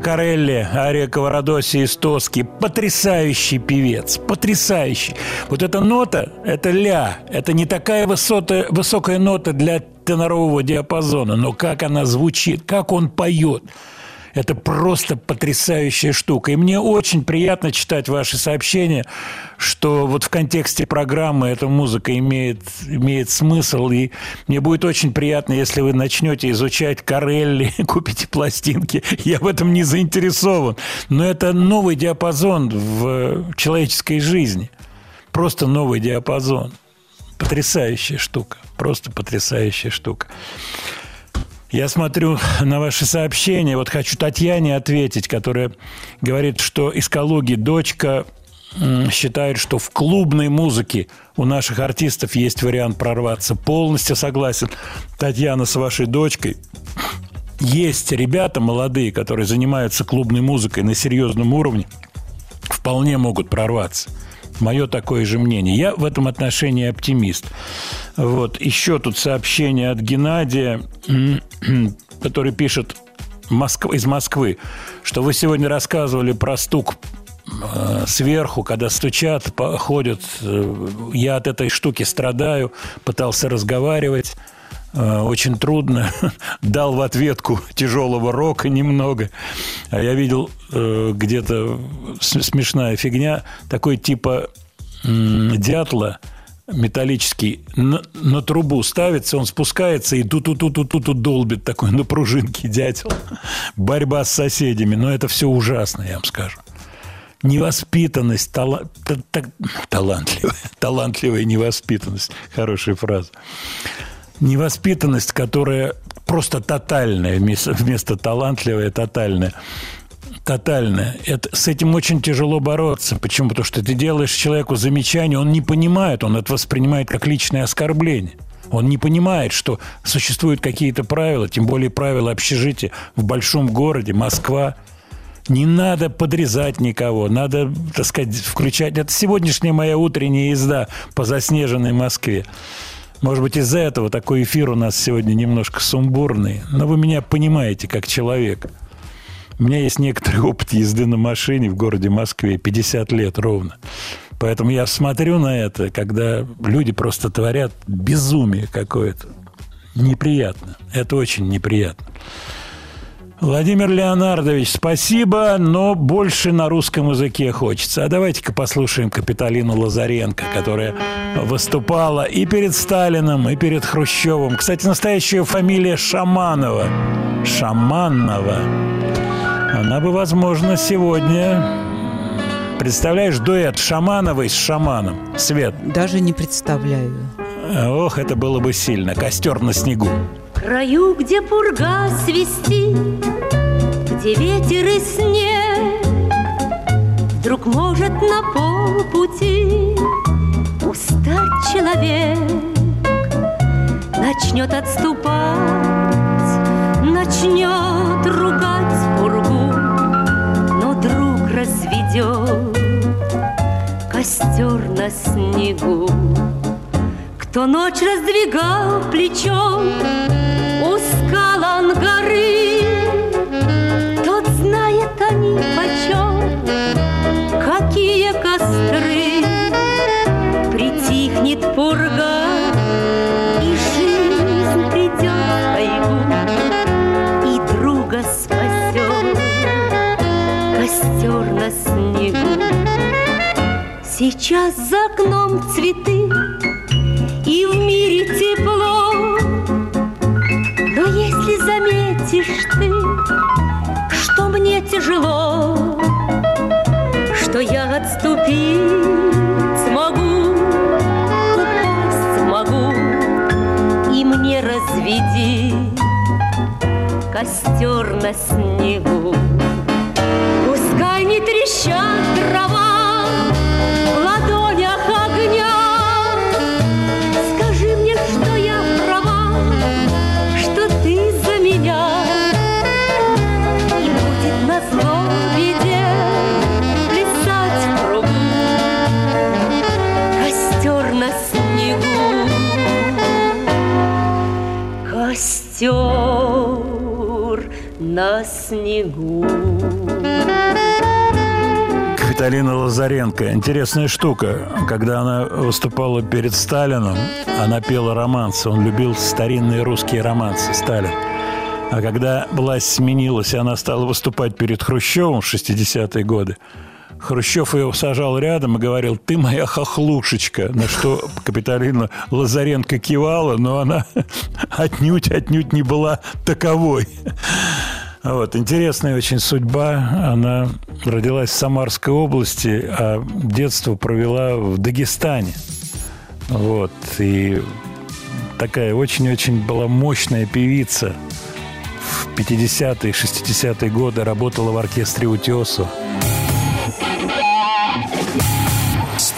Карелли, Ария Каварадоси из Тоски. Потрясающий певец, потрясающий. Вот эта нота, это ля, это не такая высота, высокая нота для тенорового диапазона, но как она звучит, как он поет. Это просто потрясающая штука. И мне очень приятно читать ваши сообщения, что вот в контексте программы эта музыка имеет, имеет смысл. И мне будет очень приятно, если вы начнете изучать Карелли, купите пластинки. Я в этом не заинтересован. Но это новый диапазон в человеческой жизни. Просто новый диапазон. Потрясающая штука. Просто потрясающая штука. Я смотрю на ваши сообщения. Вот хочу Татьяне ответить, которая говорит, что из Калуги дочка считает, что в клубной музыке у наших артистов есть вариант прорваться. Полностью согласен, Татьяна, с вашей дочкой. Есть ребята молодые, которые занимаются клубной музыкой на серьезном уровне, вполне могут прорваться. Мое такое же мнение. Я в этом отношении оптимист. Вот. Еще тут сообщение от Геннадия, который пишет Москва, из Москвы, что вы сегодня рассказывали про стук э, сверху, когда стучат, ходят. Э, Я от этой штуки страдаю, пытался разговаривать. Э, Очень трудно. Дал в ответку тяжелого рока немного. А я видел где-то смешная фигня, такой типа дятла металлический на, на трубу ставится, он спускается и ту-ту-ту-ту-ту долбит такой на пружинке дятел. Борьба с соседями. Но это все ужасно, я вам скажу. Невоспитанность, тала- та- та- талантливая, талантливая невоспитанность. Хорошая фраза. Невоспитанность, которая просто тотальная, вместо, вместо талантливая, тотальная. Тотальная. Это, с этим очень тяжело бороться. Почему? Потому что ты делаешь человеку замечание, он не понимает, он это воспринимает как личное оскорбление. Он не понимает, что существуют какие-то правила, тем более правила общежития в большом городе, Москва. Не надо подрезать никого, надо, так сказать, включать. Это сегодняшняя моя утренняя езда по заснеженной Москве. Может быть, из-за этого такой эфир у нас сегодня немножко сумбурный, но вы меня понимаете как человек. У меня есть некоторый опыт езды на машине в городе Москве, 50 лет ровно. Поэтому я смотрю на это, когда люди просто творят безумие какое-то. Неприятно. Это очень неприятно. Владимир Леонардович, спасибо, но больше на русском языке хочется. А давайте-ка послушаем Капиталину Лазаренко, которая выступала и перед Сталином, и перед Хрущевым. Кстати, настоящая фамилия Шаманова. Шаманова. Она бы, возможно, сегодня... Представляешь, дуэт Шамановой с Шаманом. Свет. Даже не представляю. Ох, это было бы сильно. Костер на снегу. краю, где пурга свистит, где ветер и снег, Вдруг может на полпути устать человек, Начнет отступать, начнет ругать разведет костер на снегу. Кто ночь раздвигал плечом у скал ангары, Сейчас за окном цветы, и в мире тепло. Но если заметишь ты, что мне тяжело, что я отступить смогу, упасть смогу, и мне разведи костер на снегу. Пускай не трещат дрова Костер на снегу. Капиталина Лазаренко. Интересная штука. Когда она выступала перед Сталином, она пела романсы. Он любил старинные русские романсы, Сталин. А когда власть сменилась, и она стала выступать перед Хрущевым в 60-е годы, Хрущев ее сажал рядом и говорил, ты моя хохлушечка. На что Капиталина Лазаренко кивала, но она отнюдь, отнюдь не была таковой. Вот, интересная очень судьба. Она родилась в Самарской области, а детство провела в Дагестане. Вот, и такая очень-очень была мощная певица. В 50-е, 60-е годы работала в оркестре «Утесу».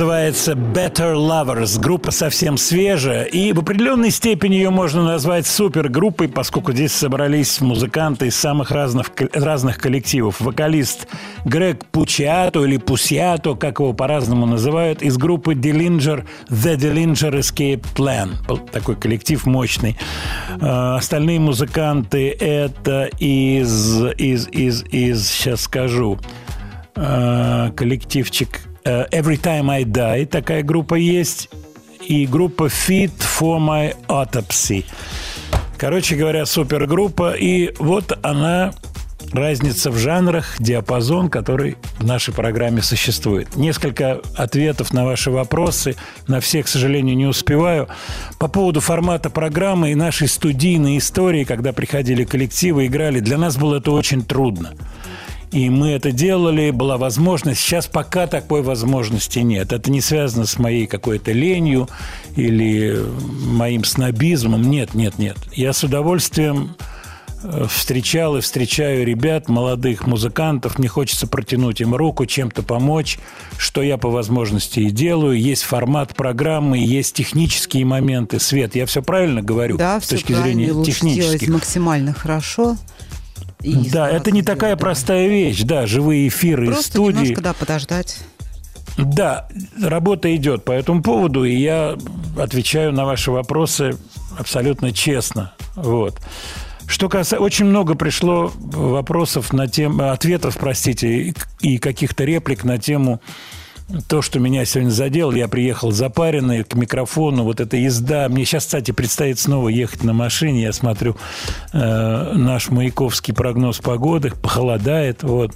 Называется Better Lovers. Группа совсем свежая. И в определенной степени ее можно назвать супергруппой, поскольку здесь собрались музыканты из самых разных, разных коллективов. Вокалист Грег Пучиато или Пусиато, как его по-разному называют, из группы Dillinger The Dillinger Escape Plan. Был Такой коллектив мощный. Э, Остальные музыканты это из, из, из, из сейчас скажу, э, коллективчик Every Time I Die, такая группа есть, и группа Fit for My Autopsy. Короче говоря, супергруппа, и вот она разница в жанрах, диапазон, который в нашей программе существует. Несколько ответов на ваши вопросы. На все, к сожалению, не успеваю. По поводу формата программы и нашей студийной истории, когда приходили коллективы, играли, для нас было это очень трудно. И мы это делали, была возможность. Сейчас пока такой возможности нет. Это не связано с моей какой-то ленью или моим снобизмом. Нет, нет, нет. Я с удовольствием э, встречал и встречаю ребят, молодых музыкантов. Мне хочется протянуть им руку, чем-то помочь, что я по возможности и делаю. Есть формат программы, есть технические моменты. Свет, я все правильно говорю Да, с точки правильно, зрения технических? максимально хорошо. И Да, это не такая простая вещь. Да, живые эфиры из Просто студии. немножко, да, подождать. Да, работа идет по этому поводу, и я отвечаю на ваши вопросы абсолютно честно. Вот. Что касается... Очень много пришло вопросов на тему... Ответов, простите, и каких-то реплик на тему то, что меня сегодня задело. Я приехал запаренный к микрофону. Вот эта езда. Мне сейчас, кстати, предстоит снова ехать на машине. Я смотрю э, наш маяковский прогноз погоды. Похолодает. Вот.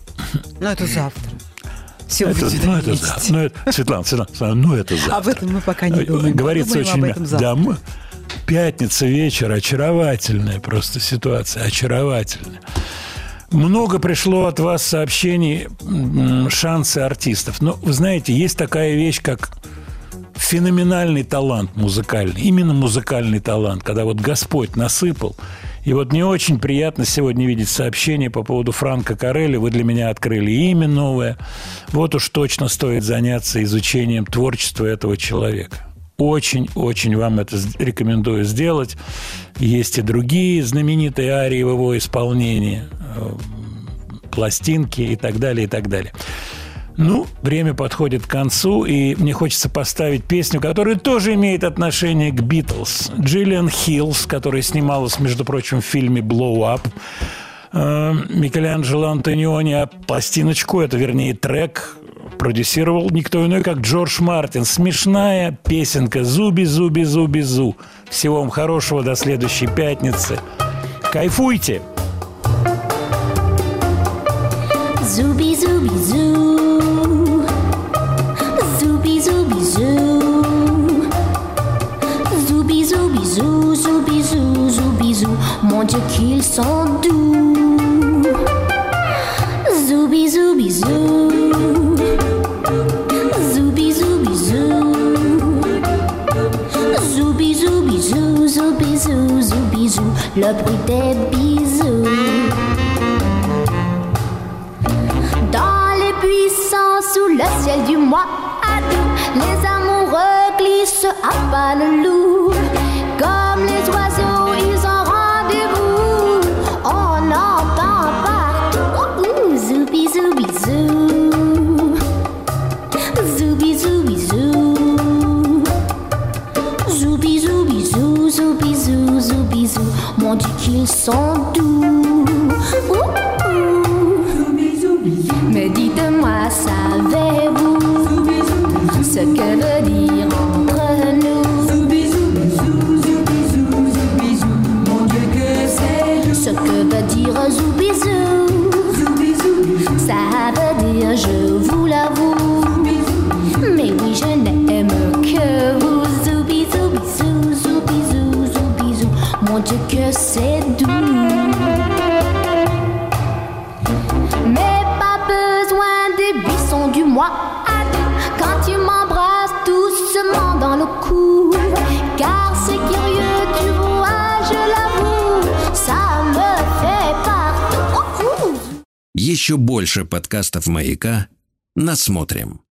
Ну, это завтра. Сегодня Это, ну, это завтра. Ну, это- Светлана, Светлана, Светлана, ну, это завтра. Об этом мы пока не думаем. Говорится Подумаем очень об этом завтра. Да, мы- пятница вечер, очаровательная просто ситуация, очаровательная. Много пришло от вас сообщений, шансы артистов. Но вы знаете, есть такая вещь, как феноменальный талант музыкальный, именно музыкальный талант, когда вот Господь насыпал. И вот мне очень приятно сегодня видеть сообщение по поводу Франко Корелли. Вы для меня открыли имя новое. Вот уж точно стоит заняться изучением творчества этого человека. Очень-очень вам это рекомендую сделать. Есть и другие знаменитые арии в его исполнении, э, пластинки и так далее, и так далее. Ну, время подходит к концу, и мне хочется поставить песню, которая тоже имеет отношение к Битлз. Джиллиан Хиллс, которая снималась, между прочим, в фильме «Blow Up». Э, Микеланджело Антониони, а пластиночку, это, вернее, трек, продюсировал никто иной, как Джордж Мартин. Смешная песенка «Зуби-зуби-зуби-зу». Всего вам хорошего, до следующей пятницы. Кайфуйте! Zooby zooby zoo. Zooby zooby zoo. Zooby zooby zoo, zooby zoo, zooby zoo. Mon Dieu qu'ils sont doux. Zooby zooby zoo. Zoo, zooby zoo. Le bruit des bisous. Dans les buissons sous le ciel du mois d'août, les amoureux glissent à pas le loup. Zoo. Mon Dieu qu'ils sont doux. Mais dites-moi, savez-vous ce que veut dire entre nous? Ce que veut dire zoubizou Ça veut dire je vous l'avoue Mais oui, je n'aime que Dieu que c'est doux mais pas besoin des buissons du mois à deux quand tu m'embrasses doucement dans le cou. Car c'est curieux, tu vois, je l'avoue, ça me fait partout. Еще больше подкастов «Маяка» насмотрим.